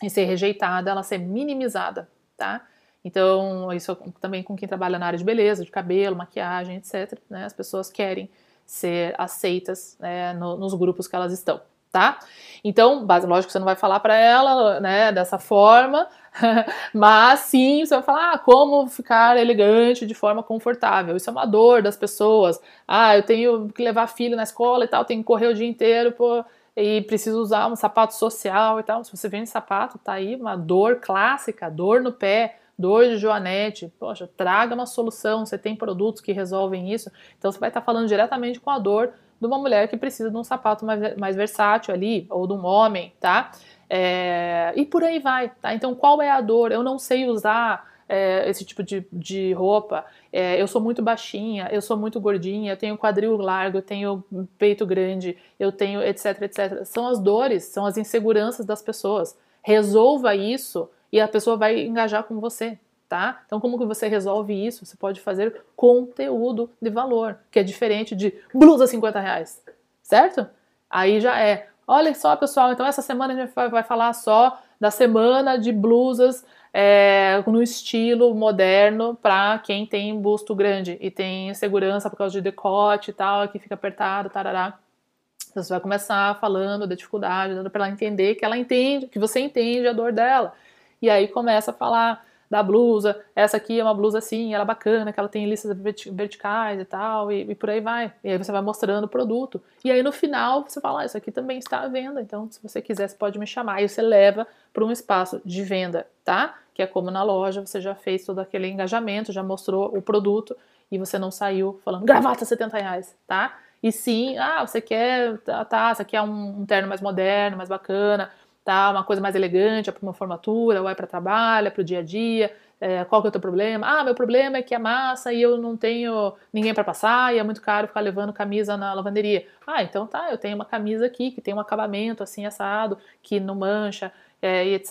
e ser rejeitada, ela ser minimizada, tá? Então, isso também com quem trabalha na área de beleza, de cabelo, maquiagem, etc. Né? As pessoas querem ser aceitas né, no, nos grupos que elas estão, tá? Então, lógico que você não vai falar para ela, né, dessa forma, *laughs* mas sim, você vai falar ah, como ficar elegante de forma confortável. Isso é uma dor das pessoas. Ah, eu tenho que levar filho na escola e tal, tenho que correr o dia inteiro pô, e preciso usar um sapato social e tal. Se você vende sapato, tá aí uma dor clássica, dor no pé, dor de joanete. Poxa, traga uma solução. Você tem produtos que resolvem isso. Então você vai estar falando diretamente com a dor de uma mulher que precisa de um sapato mais, mais versátil ali, ou de um homem, tá? É, e por aí vai, tá? Então, qual é a dor? Eu não sei usar é, esse tipo de, de roupa, é, eu sou muito baixinha, eu sou muito gordinha, eu tenho quadril largo, eu tenho peito grande, eu tenho etc, etc. São as dores, são as inseguranças das pessoas. Resolva isso e a pessoa vai engajar com você, tá? Então, como que você resolve isso? Você pode fazer conteúdo de valor, que é diferente de blusa 50 reais, certo? Aí já é Olha só, pessoal, então essa semana a gente vai falar só da semana de blusas é, no estilo moderno para quem tem busto grande e tem segurança por causa de decote e tal, que fica apertado, tarará. Então, você vai começar falando da dificuldade, dando para ela entender que ela entende, que você entende a dor dela. E aí começa a falar da blusa, essa aqui é uma blusa assim, ela é bacana, que ela tem listas verticais e tal, e, e, por aí vai. E aí você vai mostrando o produto. E aí no final você fala, ah, isso aqui também está à venda, então se você quiser você pode me chamar. E você leva para um espaço de venda, tá? Que é como na loja, você já fez todo aquele engajamento, já mostrou o produto e você não saiu falando, gravata 70 reais, tá? E sim, ah, você quer, tá, tá você quer um, um terno mais moderno, mais bacana, tá? Uma coisa mais elegante, é para uma formatura, ou é para trabalho, é para o dia a dia. É, qual que é o teu problema? Ah, meu problema é que é massa e eu não tenho ninguém para passar e é muito caro ficar levando camisa na lavanderia. Ah, então tá, eu tenho uma camisa aqui que tem um acabamento assim assado, que não mancha, é, e etc,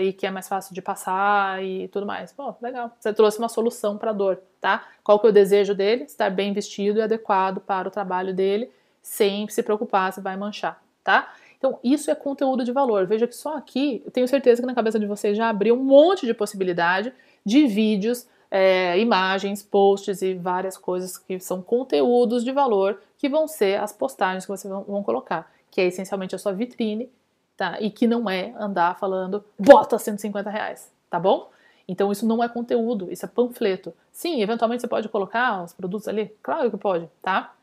e que é mais fácil de passar e tudo mais. Pô, legal. Você trouxe uma solução para a dor, tá? Qual que é o desejo dele? Estar bem vestido e adequado para o trabalho dele, sem se preocupar se vai manchar, tá? Então, isso é conteúdo de valor. Veja que só aqui, eu tenho certeza que na cabeça de vocês já abriu um monte de possibilidade de vídeos é, imagens, posts e várias coisas que são conteúdos de valor que vão ser as postagens que vocês vão, vão colocar, que é essencialmente a sua vitrine, tá? E que não é andar falando bota 150 reais, tá bom? Então isso não é conteúdo, isso é panfleto. Sim, eventualmente você pode colocar os produtos ali, claro que pode, tá?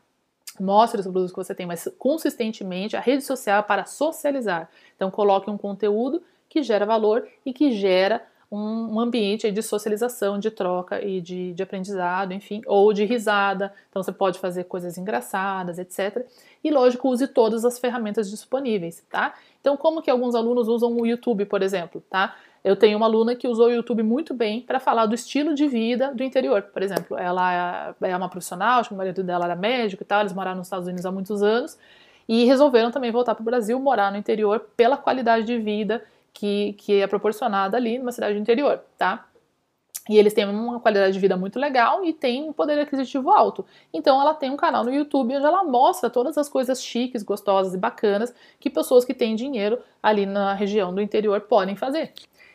Mostre os produtos que você tem, mas consistentemente a rede social é para socializar. Então coloque um conteúdo que gera valor e que gera um, ambiente de socialização, de troca e de, de aprendizado, enfim, ou de risada. Então você pode fazer coisas engraçadas, etc. E lógico, use todas as ferramentas disponíveis, tá? Então, como que alguns alunos usam o YouTube, por exemplo, tá? Eu tenho uma aluna que usou o YouTube muito bem para falar do estilo de vida do interior. Por exemplo, ela é uma profissional, o marido dela era médico e tal, eles moraram nos Estados Unidos há muitos anos e resolveram também voltar para o Brasil, morar no interior pela qualidade de vida que, que é proporcionada ali numa cidade do interior, tá? E eles têm uma qualidade de vida muito legal e têm um poder aquisitivo alto. Então ela tem um canal no YouTube onde ela mostra todas as coisas chiques, gostosas e bacanas que pessoas que têm dinheiro ali na região do interior podem fazer.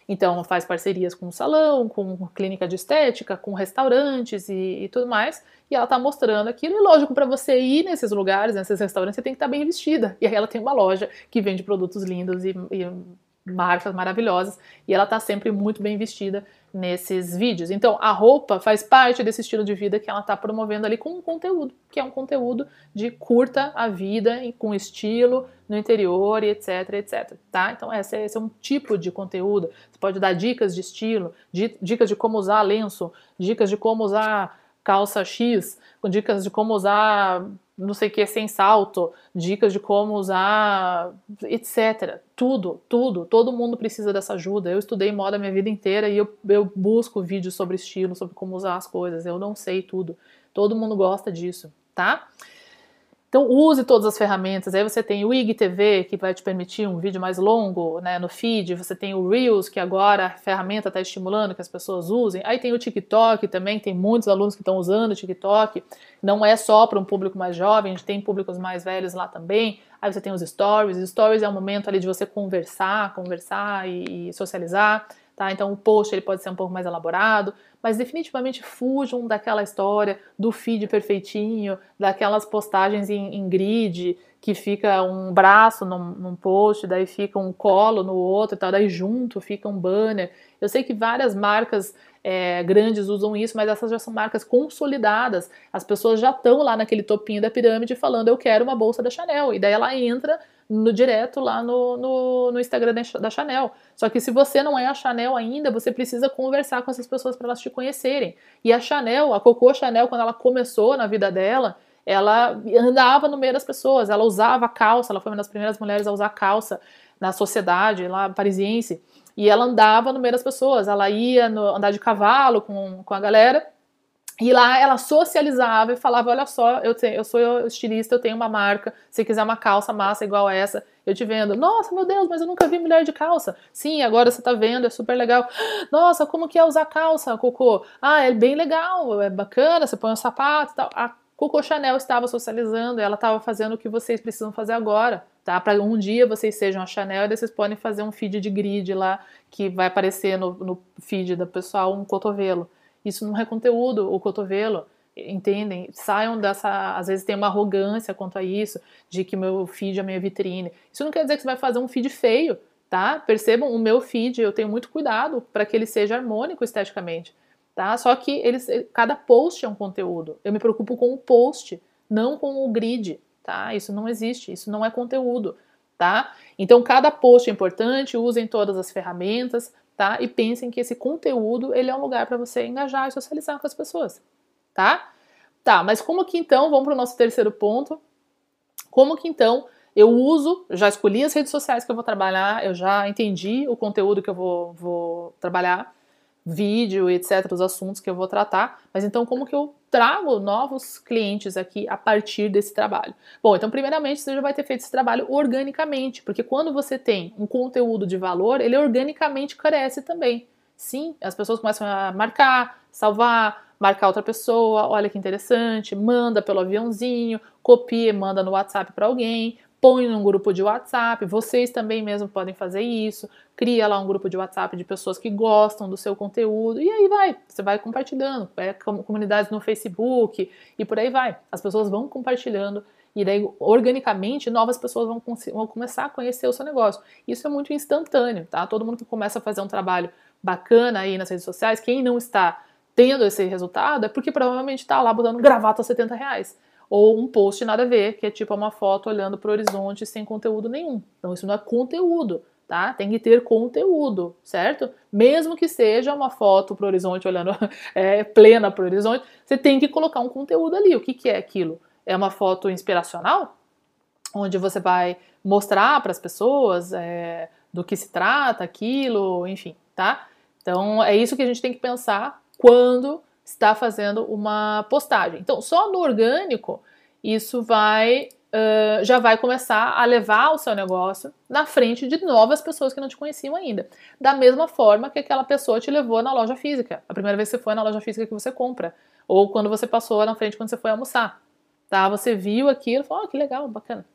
Então faz parcerias com salão, com clínica de estética, com restaurantes e, e tudo mais. E ela está mostrando aquilo. E lógico, para você ir nesses lugares, nesses restaurantes, você tem que estar tá bem vestida. E aí ela tem uma loja que vende produtos lindos e, e marcas maravilhosas e ela está sempre muito bem vestida nesses vídeos. Então, a roupa faz parte desse estilo de vida que ela está promovendo ali com um conteúdo, que é um conteúdo de curta a vida e com estilo no interior e etc, etc, tá? Então, esse é, esse é um tipo de conteúdo. Você pode dar dicas de estilo, dicas de como usar lenço, dicas de como usar calça X, com dicas de como usar não sei o que sem salto, dicas de como usar, etc. Tudo, tudo. Todo mundo precisa dessa ajuda. Eu estudei moda minha vida inteira e eu, eu busco vídeos sobre estilo, sobre como usar as coisas. Eu não sei tudo. Todo mundo gosta disso, tá? Então use todas as ferramentas. Aí você tem o IGTV, que vai te permitir um vídeo mais longo né, no feed. Você tem o Reels, que agora a ferramenta está estimulando que as pessoas usem. Aí tem o TikTok também, tem muitos alunos que estão usando o TikTok. Não é só para um público mais jovem, a gente tem públicos mais velhos lá também. Aí você tem os stories. Stories é o momento ali de você conversar, conversar e, e socializar. Tá? Então o post ele pode ser um pouco mais elaborado, mas definitivamente fujam daquela história do feed perfeitinho, daquelas postagens em, em grid que fica um braço num, num, post, daí fica um colo no outro, tal, daí junto fica um banner. Eu sei que várias marcas é, grandes usam isso, mas essas já são marcas consolidadas. As pessoas já estão lá naquele topinho da pirâmide falando eu quero uma bolsa da Chanel, e daí ela entra no direto lá no, no, no, Instagram da Chanel. Só que se você não é a Chanel ainda, você precisa conversar com essas pessoas para elas te conhecerem. E a Chanel, a Coco Chanel, quando ela começou na vida dela, ela andava no meio das pessoas, ela usava calça, ela foi uma das primeiras mulheres a usar calça na sociedade lá parisiense. E ela andava no meio das pessoas, ela ia no, andar de cavalo com, com a galera e lá ela socializava e falava: Olha só, eu, tenho, eu sou estilista, eu tenho uma marca. Se quiser uma calça massa igual essa, eu te vendo. Nossa, meu Deus, mas eu nunca vi mulher de calça. Sim, agora você tá vendo, é super legal. Nossa, como que é usar calça, Cocô? Ah, é bem legal, é bacana, você põe um sapato e tal. A Coco Chanel estava socializando, ela estava fazendo o que vocês precisam fazer agora, tá? Para um dia vocês sejam a Chanel e vocês podem fazer um feed de grid lá que vai aparecer no, no feed da pessoal um cotovelo. Isso não é conteúdo, o cotovelo, entendem? Saiam dessa. Às vezes tem uma arrogância quanto a isso, de que meu feed é minha vitrine. Isso não quer dizer que você vai fazer um feed feio, tá? Percebam, o meu feed, eu tenho muito cuidado para que ele seja harmônico esteticamente, tá? Só que eles, cada post é um conteúdo. Eu me preocupo com o post, não com o grid, tá? Isso não existe, isso não é conteúdo, tá? Então cada post é importante, usem todas as ferramentas, tá? E pensem que esse conteúdo ele é um lugar para você engajar e socializar com as pessoas, tá? Tá, mas como que então, vamos para o nosso terceiro ponto, como que então eu uso, já escolhi as redes sociais que eu vou trabalhar, eu já entendi o conteúdo que eu vou, vou trabalhar, vídeo, etc., os assuntos que eu vou tratar, mas então como que eu trago novos clientes aqui a partir desse trabalho? Bom, então primeiramente você já vai ter feito esse trabalho organicamente, porque quando você tem um conteúdo de valor, ele organicamente cresce também. Sim, as pessoas começam a marcar, salvar, marcar outra pessoa, olha que interessante, manda pelo aviãozinho, copia, manda no WhatsApp para alguém, põe num grupo de WhatsApp, vocês também mesmo podem fazer isso, cria lá um grupo de WhatsApp de pessoas que gostam do seu conteúdo e aí vai, você vai compartilhando, é, comunidades no Facebook e por aí vai. As pessoas vão compartilhando e daí, organicamente, novas pessoas vão, vão, começar a conhecer o seu negócio. Isso é muito instantâneo, tá? Todo mundo que começa a fazer um trabalho bacana aí nas redes sociais, quem não está tendo esse resultado é porque provavelmente está lá botando gravata a 70 reais. Ou um post nada a ver, que é tipo uma foto olhando para o horizonte sem conteúdo nenhum. Então, isso não é conteúdo, tá? Tem que ter conteúdo, certo? Mesmo que seja uma foto para o horizonte olhando *laughs* é, plena para o horizonte, você tem que colocar um conteúdo ali. O que, que é aquilo? é uma foto inspiracional, onde você vai mostrar para as pessoas é, do que se trata aquilo, enfim, tá? Então é isso que a gente tem que pensar quando está fazendo uma postagem. Então, só no orgânico, isso vai uh, já vai começar a levar o seu negócio na frente de novas pessoas que não te conheciam ainda. Da mesma forma que aquela pessoa te levou na loja física, a primeira vez que você foi na loja física que você compra, ou quando você passou na frente quando você foi almoçar tá? Você viu aquilo, falou, oh, que legal, bacana.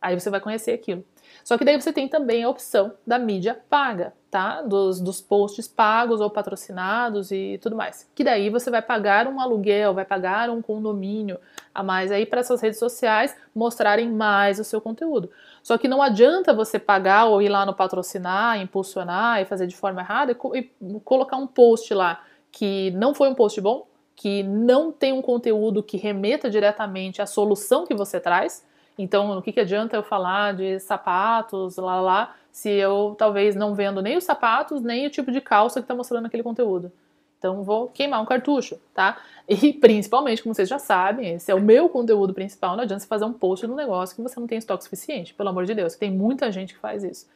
Aí você vai conhecer aquilo. Só que daí você tem também a opção da mídia paga, tá? Dos, dos posts pagos ou patrocinados e tudo mais. Que daí você vai pagar um aluguel, vai pagar um condomínio a mais aí para essas redes sociais mostrarem mais o seu conteúdo. Só que não adianta você pagar ou ir lá no patrocinar, impulsionar e fazer de forma errada e, e colocar um post lá que não foi um post bom, que não tem um conteúdo que remeta diretamente à solução que você traz. Então, o que, que adianta eu falar de sapatos, lá, lá, se eu talvez não vendo nem os sapatos, nem o tipo de calça que está mostrando aquele conteúdo. Então, vou queimar um cartucho, tá? E *laughs* principalmente, como vocês já sabem, esse é o meu conteúdo principal. Não adianta você fazer um post no negócio que você não tem estoque suficiente, pelo amor de Deus. Tem muita gente que faz isso,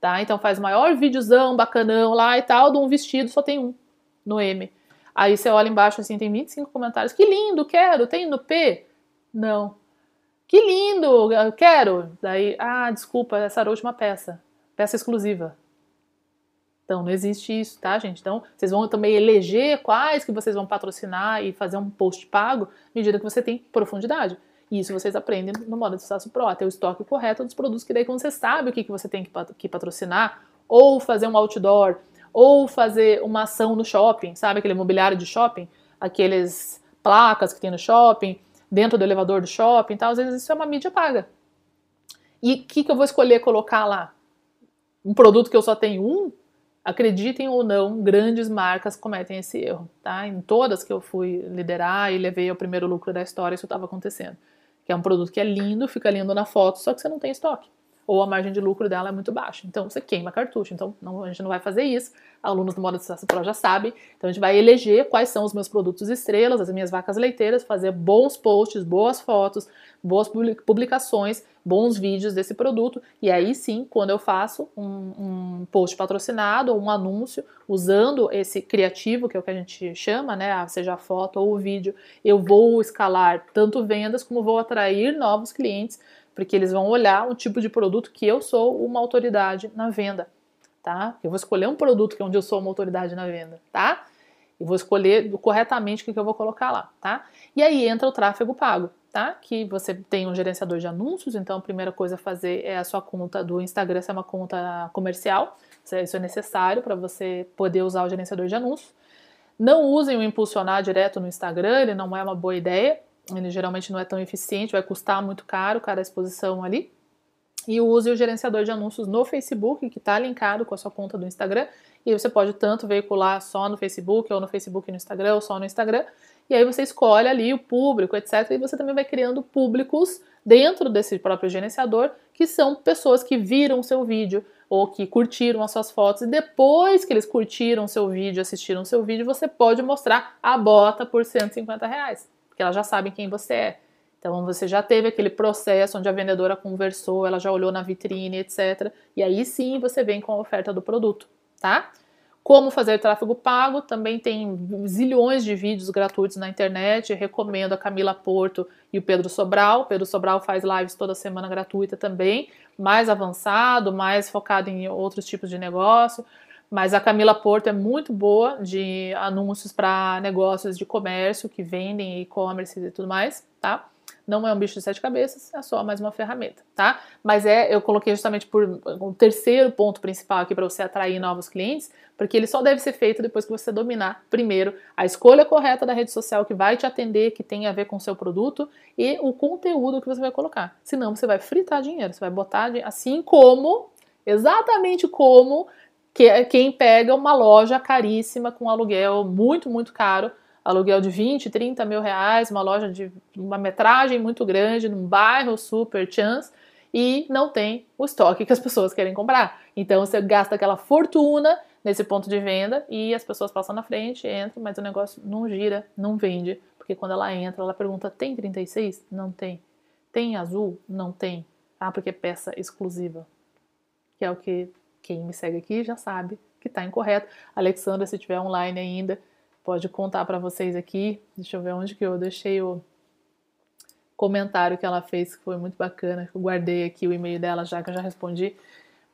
tá? Então, faz o maior videozão, bacanão lá e tal, de um vestido, só tem um no M. Aí você olha embaixo assim, tem 25 comentários. Que lindo, quero. Tem no P? Não. Que lindo, quero. Daí, ah, desculpa, essa era a última peça. Peça exclusiva. Então, não existe isso, tá, gente? Então, vocês vão também eleger quais que vocês vão patrocinar e fazer um post pago à medida que você tem profundidade. E isso vocês aprendem no modo de sucesso pro, ter o estoque correto dos produtos, que daí quando você sabe o que, que você tem que patrocinar, ou fazer um outdoor, ou fazer uma ação no shopping, sabe aquele mobiliário de shopping, aqueles placas que tem no shopping, dentro do elevador do shopping e tal, às vezes isso é uma mídia paga. E o que, que eu vou escolher colocar lá? Um produto que eu só tenho um? Acreditem ou não, grandes marcas cometem esse erro, tá? Em todas que eu fui liderar e levei ao primeiro lucro da história, isso estava acontecendo. Que é um produto que é lindo, fica lindo na foto, só que você não tem estoque ou a margem de lucro dela é muito baixa. Então você queima cartucho. Então não, a gente não vai fazer isso. Alunos do Modo de Sucesso Pro já sabem. Então a gente vai eleger quais são os meus produtos estrelas, as minhas vacas leiteiras, fazer bons posts, boas fotos, boas publicações, bons vídeos desse produto. E aí sim, quando eu faço um, um post patrocinado ou um anúncio usando esse criativo, que é o que a gente chama, né? Seja a foto ou o vídeo, eu vou escalar tanto vendas como vou atrair novos clientes porque eles vão olhar o tipo de produto que eu sou uma autoridade na venda, tá? Eu vou escolher um produto que é onde eu sou uma autoridade na venda, tá? E vou escolher corretamente o que eu vou colocar lá, tá? E aí entra o tráfego pago, tá? Que você tem um gerenciador de anúncios, então a primeira coisa a fazer é a sua conta do Instagram ser uma conta comercial, isso é necessário para você poder usar o gerenciador de anúncios. Não usem o impulsionar direto no Instagram, ele não é uma boa ideia, ele geralmente não é tão eficiente, vai custar muito caro cada exposição ali. E use o gerenciador de anúncios no Facebook, que está linkado com a sua conta do Instagram. E você pode tanto veicular só no Facebook, ou no Facebook e no Instagram, ou só no Instagram. E aí você escolhe ali o público, etc. E você também vai criando públicos dentro desse próprio gerenciador, que são pessoas que viram o seu vídeo ou que curtiram as suas fotos. E depois que eles curtiram o seu vídeo, assistiram o seu vídeo, você pode mostrar a bota por 150 reais porque elas já sabem quem você é. Então você já teve aquele processo onde a vendedora conversou, ela já olhou na vitrine, etc. E aí sim você vem com a oferta do produto, tá? Como fazer tráfego pago, também tem zilhões de vídeos gratuitos na internet. Eu recomendo a Camila Porto e o Pedro Sobral. O Pedro Sobral faz lives toda semana gratuita também, mais avançado, mais focado em outros tipos de negócio. Mas a Camila Porto é muito boa de anúncios para negócios de comércio que vendem e-commerce e tudo mais, tá? não é um bicho de sete cabeças, é só mais uma ferramenta, tá? Mas é, eu coloquei justamente por um terceiro ponto principal aqui para você atrair novos clientes, porque ele só deve ser feito depois que você dominar primeiro a escolha correta da rede social que vai te atender, que tem a ver com o seu produto e o conteúdo que você vai colocar. Senão você vai fritar dinheiro, você vai botar assim como, exatamente como que quem pega uma loja caríssima com aluguel muito, muito caro aluguel de 20, 30 mil reais, uma loja de uma metragem muito grande, num bairro super chance, e não tem o estoque que as pessoas querem comprar. Então você gasta aquela fortuna nesse ponto de venda e as pessoas passam na frente, entram, mas o negócio não gira, não vende. Porque quando ela entra, ela pergunta: tem 36? Não tem. Tem azul? Não tem. Ah, porque é peça exclusiva. Que é o que quem me segue aqui já sabe que está incorreto. Alexandra, se tiver online ainda, pode contar para vocês aqui. Deixa eu ver onde que eu deixei o comentário que ela fez, que foi muito bacana. Eu guardei aqui o e-mail dela já que eu já respondi.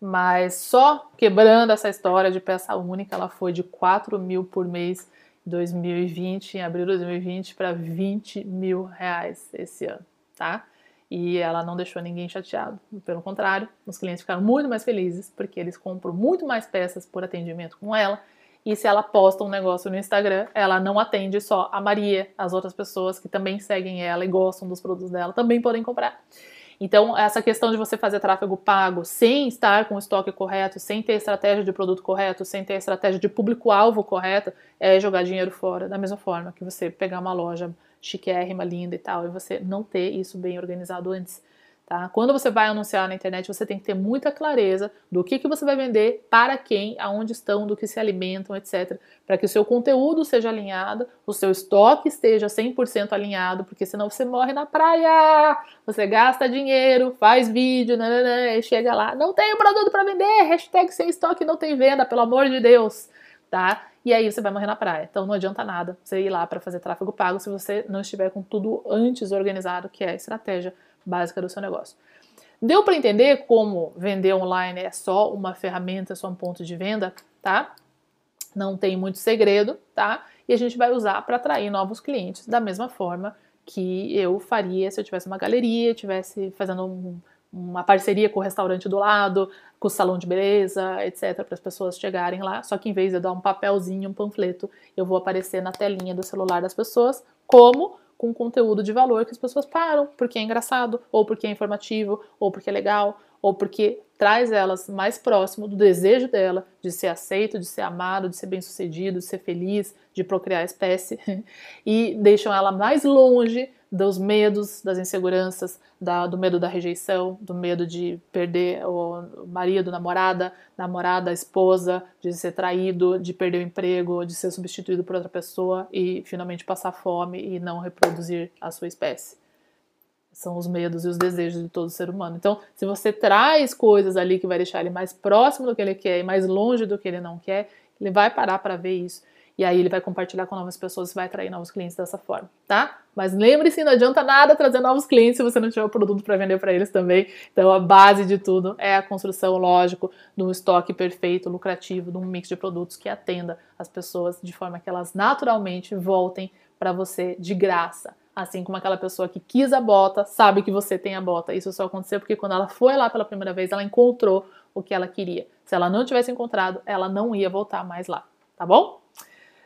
Mas só quebrando essa história de peça única, ela foi de 4 mil por mês em 2020, em abril de 2020, para 20 mil reais esse ano, tá? E ela não deixou ninguém chateado. Pelo contrário, os clientes ficaram muito mais felizes porque eles compram muito mais peças por atendimento com ela e se ela posta um negócio no Instagram, ela não atende só a Maria, as outras pessoas que também seguem ela e gostam dos produtos dela também podem comprar. Então, essa questão de você fazer tráfego pago sem estar com o estoque correto, sem ter estratégia de produto correto, sem ter estratégia de público-alvo correta, é jogar dinheiro fora. Da mesma forma que você pegar uma loja chiquérrima, linda e tal, e você não ter isso bem organizado antes. Tá? Quando você vai anunciar na internet, você tem que ter muita clareza do que, que você vai vender, para quem, aonde estão, do que se alimentam, etc. Para que o seu conteúdo seja alinhado, o seu estoque esteja 100% alinhado, porque senão você morre na praia, você gasta dinheiro, faz vídeo, nananã, e chega lá, não tem produto para vender, hashtag sem estoque não tem venda, pelo amor de Deus, tá? E aí você vai morrer na praia. Então não adianta nada você ir lá para fazer tráfego pago se você não estiver com tudo antes organizado, que é a estratégia básica do seu negócio. Deu para entender como vender online é só uma ferramenta, só um ponto de venda, tá? Não tem muito segredo, tá? E a gente vai usar para atrair novos clientes da mesma forma que eu faria se eu tivesse uma galeria, tivesse fazendo um, uma parceria com o restaurante do lado, com o salão de beleza, etc, para as pessoas chegarem lá. Só que em vez de eu dar um papelzinho, um panfleto, eu vou aparecer na telinha do celular das pessoas como com conteúdo de valor que as pessoas param porque é engraçado, ou porque é informativo, ou porque é legal, ou porque traz elas mais próximo do desejo dela de ser aceito, de ser amado, de ser bem-sucedido, de ser feliz, de procriar a espécie, *laughs* e deixam ela mais longe dos medos, das inseguranças, da, do medo da rejeição, do medo de perder o marido, namorada, namorada, esposa, de ser traído, de perder o emprego, de ser substituído por outra pessoa e finalmente passar fome e não reproduzir a sua espécie. São os medos e os desejos de todo ser humano. Então, se você traz coisas ali que vai deixar ele mais próximo do que ele quer e mais longe do que ele não quer, ele vai parar para ver isso e aí ele vai compartilhar com novas pessoas e vai atrair novos clientes dessa forma, tá? Mas lembre-se, não adianta nada trazer novos clientes se você não tiver o produto para vender para eles também. Então a base de tudo é a construção, lógico, de um estoque perfeito, lucrativo, de um mix de produtos que atenda as pessoas de forma que elas naturalmente voltem para você de graça. Assim como aquela pessoa que quis a bota, sabe que você tem a bota. Isso só aconteceu porque quando ela foi lá pela primeira vez, ela encontrou o que ela queria. Se ela não tivesse encontrado, ela não ia voltar mais lá, tá bom?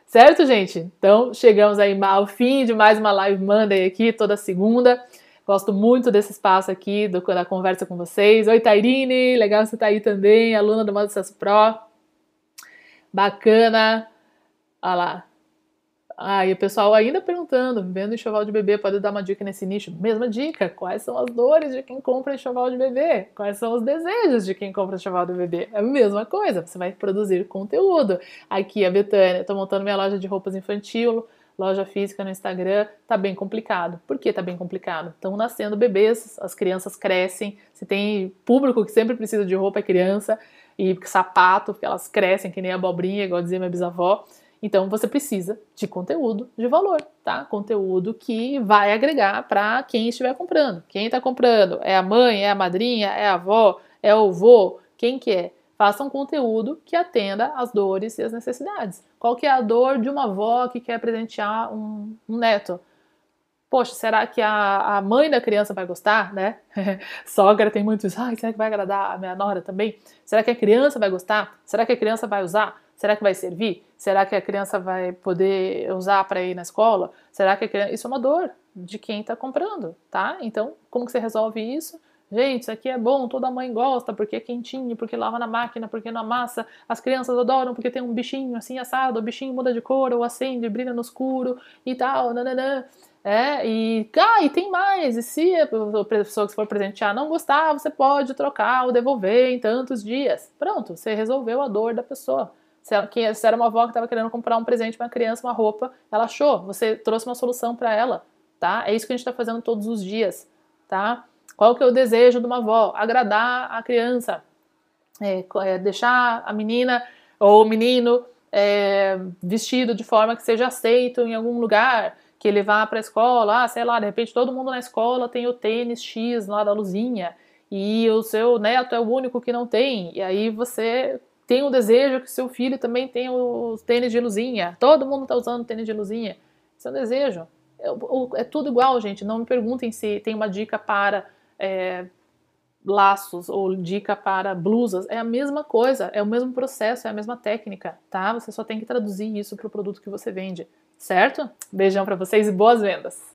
Certo, gente? Então, chegamos aí ao fim de mais uma Live Monday aqui, toda segunda. Gosto muito desse espaço aqui, do, da conversa com vocês. Oi, Tairine, legal você estar tá aí também, aluna do Modo Sucesso Pro. Bacana. Olha lá, ah, e o pessoal ainda perguntando, vendo enxoval de bebê, pode dar uma dica nesse nicho? Mesma dica, quais são as dores de quem compra enxoval de bebê? Quais são os desejos de quem compra enxoval de bebê? É a mesma coisa, você vai produzir conteúdo. Aqui a Betânia, estou montando minha loja de roupas infantil, loja física no Instagram, tá bem complicado. Por que tá bem complicado? Estão nascendo bebês, as crianças crescem, se tem público que sempre precisa de roupa é criança, e sapato, porque elas crescem que nem abobrinha, igual dizia minha bisavó. Então você precisa de conteúdo de valor, tá? Conteúdo que vai agregar para quem estiver comprando. Quem está comprando é a mãe, é a madrinha, é a avó, é o vô, quem que é? Faça um conteúdo que atenda às dores e às necessidades. Qual que é a dor de uma avó que quer presentear um, um neto? Poxa, será que a, a mãe da criança vai gostar, né? *laughs* Sogra tem muitos, ai, será que vai agradar a minha nora também? Será que a criança vai gostar? Será que a criança vai usar? Será que vai servir? Será que a criança vai poder usar para ir na escola? Será que a criança... Isso é uma dor de quem está comprando, tá? Então, como que você resolve isso? Gente, isso aqui é bom, toda mãe gosta, porque é quentinho, porque lava na máquina, porque não amassa. As crianças adoram porque tem um bichinho assim assado, o bichinho muda de cor, ou acende, brilha no escuro e tal, nananã. É, e, ah, e tem mais, e se a pessoa que for presentear não gostar, você pode trocar ou devolver em tantos dias. Pronto, você resolveu a dor da pessoa. Se, era uma avó que estava querendo comprar um presente para uma criança, uma roupa, ela achou, você trouxe uma solução para ela, tá? É isso que a gente está fazendo todos os dias, tá? Qual que é o desejo de uma avó? Agradar a criança, é, é, deixar a menina ou o menino é, vestido de forma que seja aceito em algum lugar, que ele vá para a escola, ah, sei lá, de repente todo mundo na escola tem o tênis X lá da luzinha e o seu neto é o único que não tem, e aí você tem o desejo que seu filho também tenha os tênis de luzinha. Todo mundo está usando tênis de luzinha. Isso é um desejo. É, é, tudo igual, gente. Não me perguntem se tem uma dica para é, laços ou dica para blusas. É a mesma coisa, é o mesmo processo, é a mesma técnica, tá? Você só tem que traduzir isso para o produto que você vende, certo? Beijão para vocês e boas vendas!